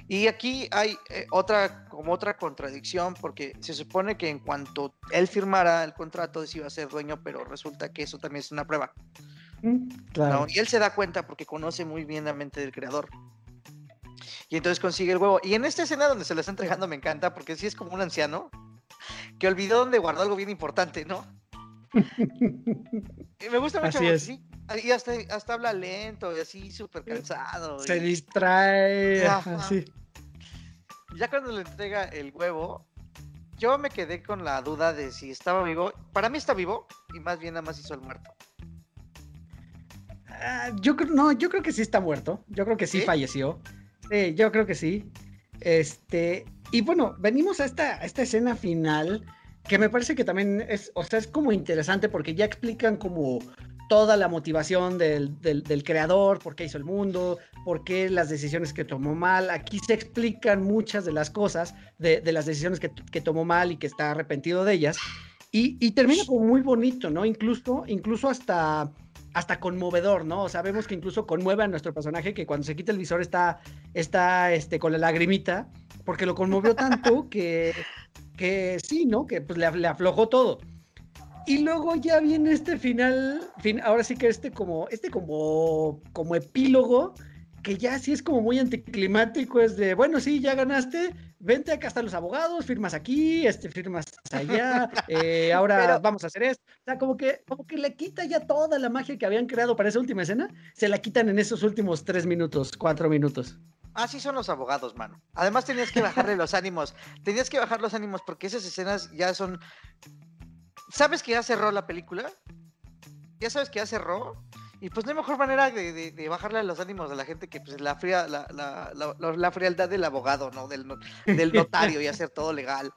Y aquí hay eh, otra, como otra contradicción, porque se supone que en cuanto él firmara el contrato, sí iba a ser dueño, pero resulta que eso también es una prueba. Claro. ¿no? Y él se da cuenta porque conoce muy bien la mente del creador. Y entonces consigue el huevo. Y en esta escena donde se lo está entregando me encanta porque sí es como un anciano que olvidó dónde guardó algo bien importante, ¿no? Y me gusta mucho Así es. sí, y hasta, hasta habla lento y así súper cansado. Se y- distrae. Ajá. así. ya cuando le entrega el huevo, yo me quedé con la duda de si estaba vivo. Para mí está vivo y más bien nada más hizo el muerto. Ah, yo creo, no, yo creo que sí está muerto. Yo creo que sí, ¿Sí? falleció. Sí, yo creo que sí. Este, y bueno, venimos a esta, a esta escena final que me parece que también es, o sea, es como interesante porque ya explican como toda la motivación del, del- del creador, por qué hizo el mundo, por qué las decisiones que tomó mal. Aquí se explican muchas de las cosas, de, de las decisiones que, que tomó mal y que está arrepentido de ellas. Y, y termina como muy bonito, ¿no? Incluso, incluso hasta, hasta conmovedor, ¿no? O sea, vemos que incluso conmueve a nuestro personaje que cuando se quita el visor está, está este, con la lagrimita, porque lo conmovió tanto que, que sí, ¿no? Que pues le, le aflojó todo. Y luego ya viene este final, fin, ahora sí que este como, este como, como epílogo, que ya sí es como muy anticlimático, es de, bueno, sí, ya ganaste, vente acá están los abogados, firmas aquí, este, firmas allá, eh, ahora Pero- vamos a hacer esto. O sea, como que, como que le quita ya toda la magia que habían creado para esa última escena, se la quitan en esos últimos tres minutos, cuatro minutos. Así son los abogados, mano. Además tenías que bajarle los ánimos. Tenías que bajar los ánimos porque esas escenas ya son... ¿Sabes que ya cerró la película? Ya sabes que ya cerró. Y pues no hay mejor manera de, de- de bajarle los ánimos a la gente que pues la fría, la, la- la- la- frialdad del abogado, ¿no? Del, del notario y hacer todo legal.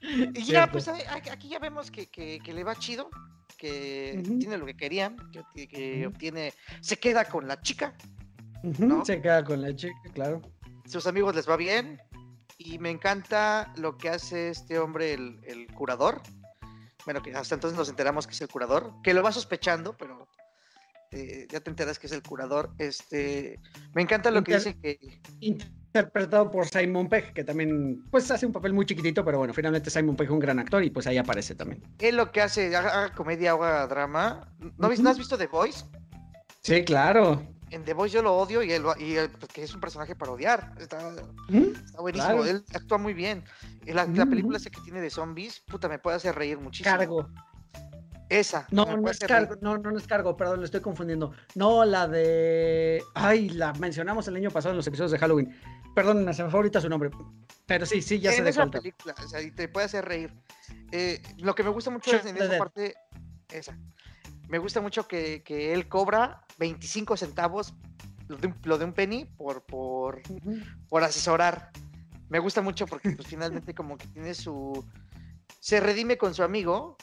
Y ya, Cierto. pues aquí ya vemos que, que- que le va chido, que tiene lo que quería, que, obtiene, se queda con la chica. Se queda con la chica, claro. sus amigos les va bien y me encanta lo que hace este hombre, el, el curador. Bueno, que hasta entonces nos enteramos que es el curador, que lo va sospechando, pero eh, ya te enteras que es el curador. Este, me encanta lo que dice que interpretado por Simon Pegg, que también pues hace un papel muy chiquitito, pero bueno, finalmente Simon Pegg es un gran actor y pues ahí aparece también. él lo que hace, haga, comedia, haga drama. ¿No, vis- ¿No has visto The Voice? Sí, claro. En The Voice yo lo odio y él, y él, pues, que es un personaje para odiar. Está, ¿Mm? está buenísimo, Claro. él actúa muy bien. La, la Ujú, película esa que tiene de zombies, puta, me puede hacer reír muchísimo. Cargo. Esa. No, no es cargo, no, no, es cargo, perdón, lo estoy confundiendo. No, la de. Ay, la mencionamos el año pasado en los episodios de Halloween. Perdón, se me fue ahorita su nombre. Pero sí, sí, ya en de esa cuál. te- película, o sea, y te puede hacer reír. Eh, lo que me gusta mucho es en esa parte, esa. Me gusta mucho que, que él cobra 25 centavos lo de un, lo de un penny por, por, por asesorar. Me gusta mucho porque pues finalmente como que tiene su... Se redime con su amigo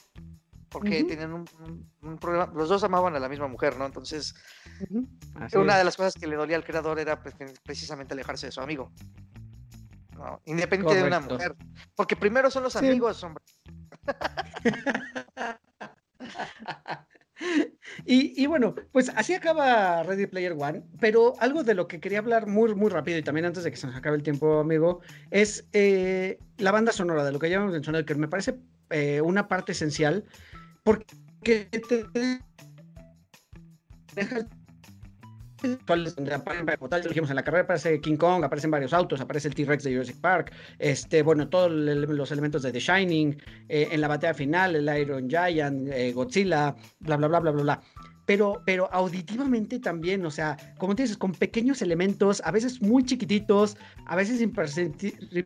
porque tienen un, un, problema, los dos amaban a la misma mujer, ¿no? Entonces, una de las cosas que le dolía al creador era pues, precisamente alejarse de su amigo. Independiente de una mujer. Porque primero son los amigos, hombre. Y, bueno, pues así acaba Ready Player One, pero algo de lo que quería hablar muy, muy rápido y también antes de que se nos acabe el tiempo, amigo, es eh, la banda sonora, de lo que ya hemos mencionado, que me parece eh, una parte esencial, porque te deja donde aparecen, dijimos, en la carrera aparece King Kong, aparecen varios autos, aparece el T-Rex de Jurassic Park, este, bueno, todos los elementos de The Shining, eh, en la batalla final, el Iron Giant, eh, Godzilla, bla, bla, bla, bla, bla, bla. Pero, pero auditivamente también, o sea, como te dices, con pequeños elementos, a veces muy chiquititos, a veces imperceptibles.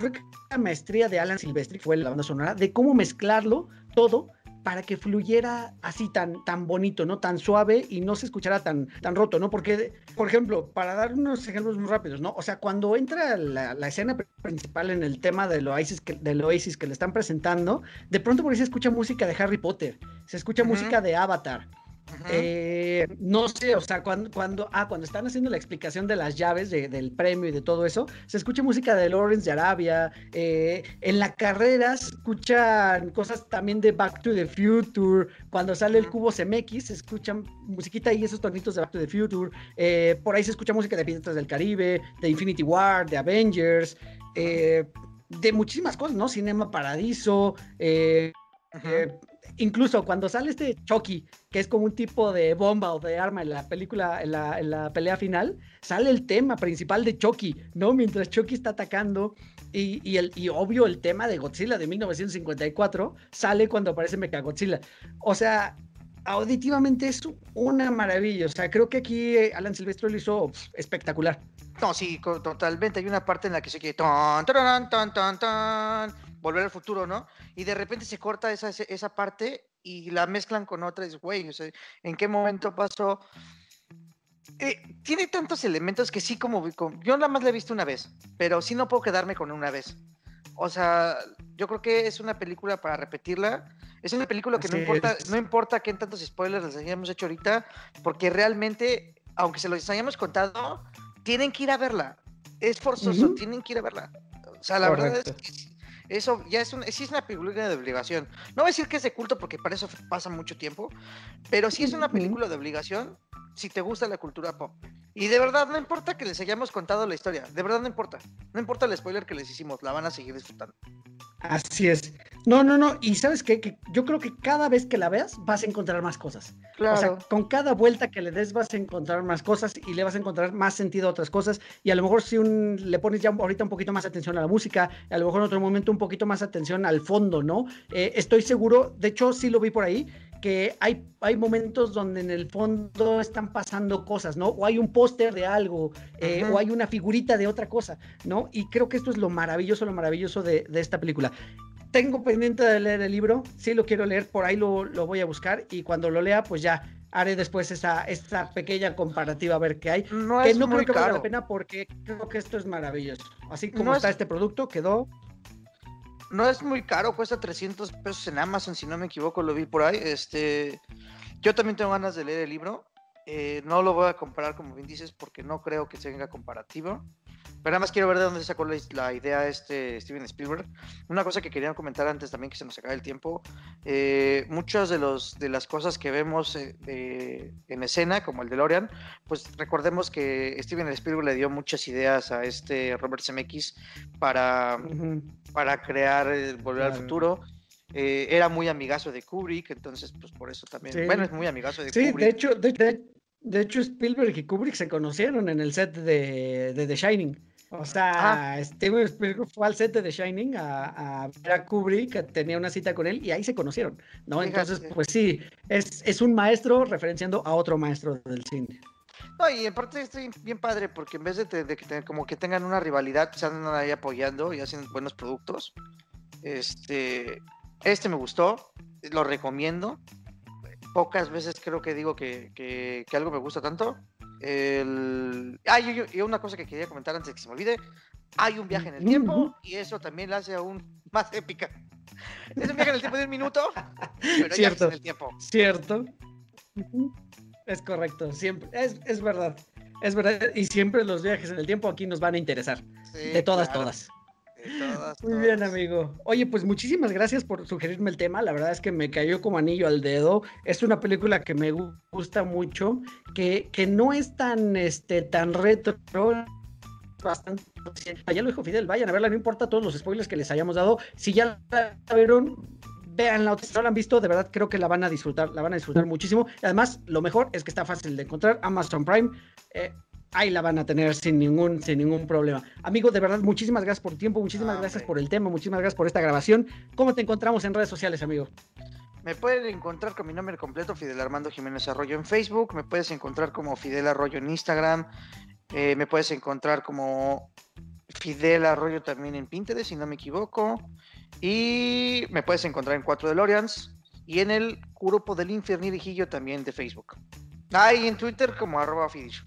Creo que la maestría de Alan Silvestri fue la banda sonora, de cómo mezclarlo todo para que fluyera así tan, tan bonito, ¿no? Tan suave y no se escuchara tan, tan roto, ¿no? Porque, por ejemplo, para dar unos ejemplos muy rápidos, ¿no? O sea, cuando entra la, escena principal en el tema del Oasis, que, del Oasis que le están presentando, de pronto por ahí se escucha música de Harry Potter, se escucha música de Avatar, eh, no sé, o sea, cuando, cuando, ah, cuando están haciendo la explicación de las llaves del premio y de todo eso, se escucha música de Lawrence de Arabia. Eh, en la carrera se escuchan cosas también de Back to the Future. Cuando sale el cubo CMX, se escuchan musiquita y esos tonitos de Back to the Future. Eh, por ahí se escucha música de Piratas del Caribe, de Infinity War, de Avengers, de muchísimas cosas, ¿no? Cinema Paradiso. Incluso cuando sale este Chucky que es como un tipo de bomba o de arma en la película, en la, pelea final, sale el tema principal de Chucky, ¿no? Mientras Chucky está atacando y, el, y obvio el tema de Godzilla de 1954 sale cuando aparece Mechagodzilla. O sea, auditivamente es una maravilla. O sea, creo que aquí eh, Alan Silvestro lo hizo espectacular. No, sí, totalmente. Hay una parte en la que se quiere tan, tan, tan, tan, tan, volver al futuro, ¿no? Y de repente se corta esa, esa parte y la mezclan con otra y güey, o sea, ¿en qué momento pasó? Eh, tiene tantos elementos que sí como, yo nada más la he visto una vez, pero sí no puedo quedarme con una vez. O sea, yo creo que es una película para repetirla. Es una película que no importa, no importa qué tantos spoilers les hayamos hecho ahorita, porque realmente, aunque se los hayamos contado, tienen que ir a verla. Es forzoso, tienen que ir a verla. O sea, la verdad es que eso ya es, un, sí es una película de obligación. No voy a decir que es de culto porque para eso pasa mucho tiempo, pero sí es una película de obligación si te gusta la cultura pop. Y de verdad, no importa que les hayamos contado la historia, de verdad no importa. No importa el spoiler que les hicimos, la van a seguir disfrutando. Así es. No, no, no. Y sabes qué? que yo creo que cada vez que la veas vas a encontrar más cosas. Claro. O sea, con cada vuelta que le des vas a encontrar más cosas y le vas a encontrar más sentido a otras cosas. Y a lo mejor si un, le pones ya ahorita un poquito más atención a la música, a lo mejor en otro momento un poquito más atención al fondo, ¿no? Eh, estoy seguro, de hecho sí lo vi por ahí, que hay, hay momentos donde en el fondo están pasando cosas, ¿no? O hay un póster de algo, eh, o hay una figurita de otra cosa, ¿no? Y creo que esto es lo maravilloso, lo maravilloso de, esta película. Tengo pendiente de leer el libro, sí lo quiero leer, por ahí lo, voy a buscar y cuando lo lea, pues ya haré después esa, esta pequeña comparativa a ver qué hay. No que no creo que valga la pena porque creo que esto es maravilloso. Así como está este producto, quedó no es muy caro, cuesta 300 pesos en Amazon, si no me equivoco, lo vi por ahí. Este, yo también tengo ganas de leer el libro. Eh, no lo voy a comparar, como bien dices, porque no creo que tenga comparativo. Pero nada más quiero ver de dónde sacó la, idea este Steven Spielberg. Una cosa que quería comentar antes también que se nos acaba el tiempo. Eh, muchas de, los, de las cosas que vemos eh, en escena, como el de Lorian, pues recordemos que Steven Spielberg le dio muchas ideas a este Robert Zemeckis para, para crear eh, Volver al Futuro. era muy amigazo de Kubrick, entonces pues por eso también, bueno, es muy amigazo de Kubrick. Sí, de hecho, de, hecho Spielberg y Kubrick se conocieron en el set de, de The Shining. O sea, ah. Steven Spielberg fue al set de The Shining a, a, ver a Kubrick, tenía una cita con él y ahí se conocieron, ¿no? Entonces, pues sí, es, es un maestro referenciando a otro maestro del cine. No, y en parte estoy bien padre porque en vez de, que como que tengan una rivalidad, se andan ahí apoyando y hacen buenos productos. Este, este me gustó, lo recomiendo. Pocas veces creo que digo que, que, que algo me gusta tanto. El... Ah, y, y una cosa que quería comentar antes de que se me olvide. Hay un viaje en el tiempo y eso también la hace aún más épica. Es un viaje en el tiempo de un minuto, pero Cierto. en el tiempo. Cierto. Es correcto, siempre, es, es verdad. Es verdad, y siempre los viajes en el tiempo aquí nos van a interesar. Sí, de todas, claro, todas. Todas, Muy bien, amigo. Oye, pues muchísimas gracias por sugerirme el tema. La verdad es que me cayó como anillo al dedo. Es una película que me gu- gusta mucho, que, que no es tan, este, tan retro. Bastante. Ya lo dijo Fidel, vayan a verla, no importa todos los spoilers que les hayamos dado. Si ya la vieron, véanla. Si no la han visto, de verdad creo que la van a disfrutar, la van a disfrutar muchísimo. Y además, lo mejor es que está fácil de encontrar. Amazon Prime. eh, ahí la van a tener sin ningún, sin ningún problema. Amigo, de verdad, muchísimas gracias por tu tiempo, muchísimas Ah, gracias por el tema, muchísimas gracias por esta grabación. ¿Cómo te encontramos en redes sociales, amigo? Me pueden encontrar con mi nombre completo, Fidel Armando Jiménez Arroyo en Facebook. Me puedes encontrar como Fidel Arroyo en Instagram. eh, me puedes encontrar como Fidel Arroyo también en Pinterest, si no me equivoco. Y me puedes encontrar en Cuatro DeLoreans y en el grupo del Infernirijillo también de Facebook. Ah, y en Twitter como arroba Fidish.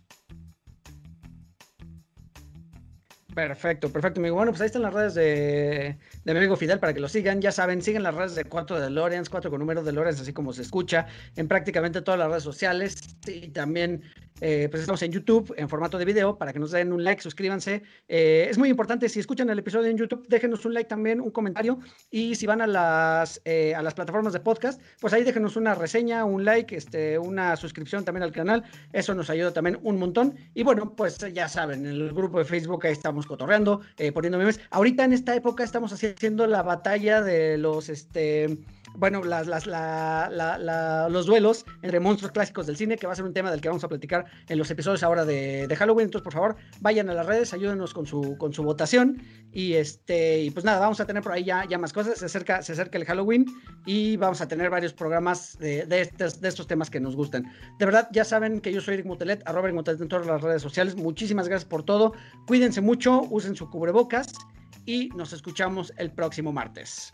Perfecto, perfecto, amigo. Bueno, pues ahí están las redes de, mi amigo Fidel para que lo sigan. Ya saben, siguen las redes de 4 de Lorenz, 4 con número de Lorenz, así como se escucha, en prácticamente todas las redes sociales. Y también, eh, pues estamos en YouTube en formato de video para que nos den un like, suscríbanse. Eh, es muy importante, si escuchan el episodio en YouTube, déjenos un like también, un comentario. Y si van a las, eh, a las plataformas de podcast, pues ahí déjenos una reseña, un like, este, una suscripción también al canal. Eso nos ayuda también un montón. Y bueno, pues ya saben, en el grupo de Facebook ahí estamos cotorreando, eh, poniendo memes. Ahorita en esta época estamos haciendo la batalla de los, este, bueno, las, las, la- la- la- los duelos entre monstruos clásicos del cine, que va a ser un tema del que vamos a platicar en los episodios ahora de, de Halloween. Entonces, por favor, vayan a las redes, ayúdenos con su, votación. Y este, y pues nada, vamos a tener por ahí ya, más cosas. Se acerca, el Halloween y vamos a tener varios programas de, estos, temas que nos gustan. De verdad, ya saben que yo soy Eric Mutelet, arroba Eric Mutelet en todas las redes sociales. Muchísimas gracias por todo. Cuídense mucho, usen su cubrebocas y nos escuchamos el próximo martes.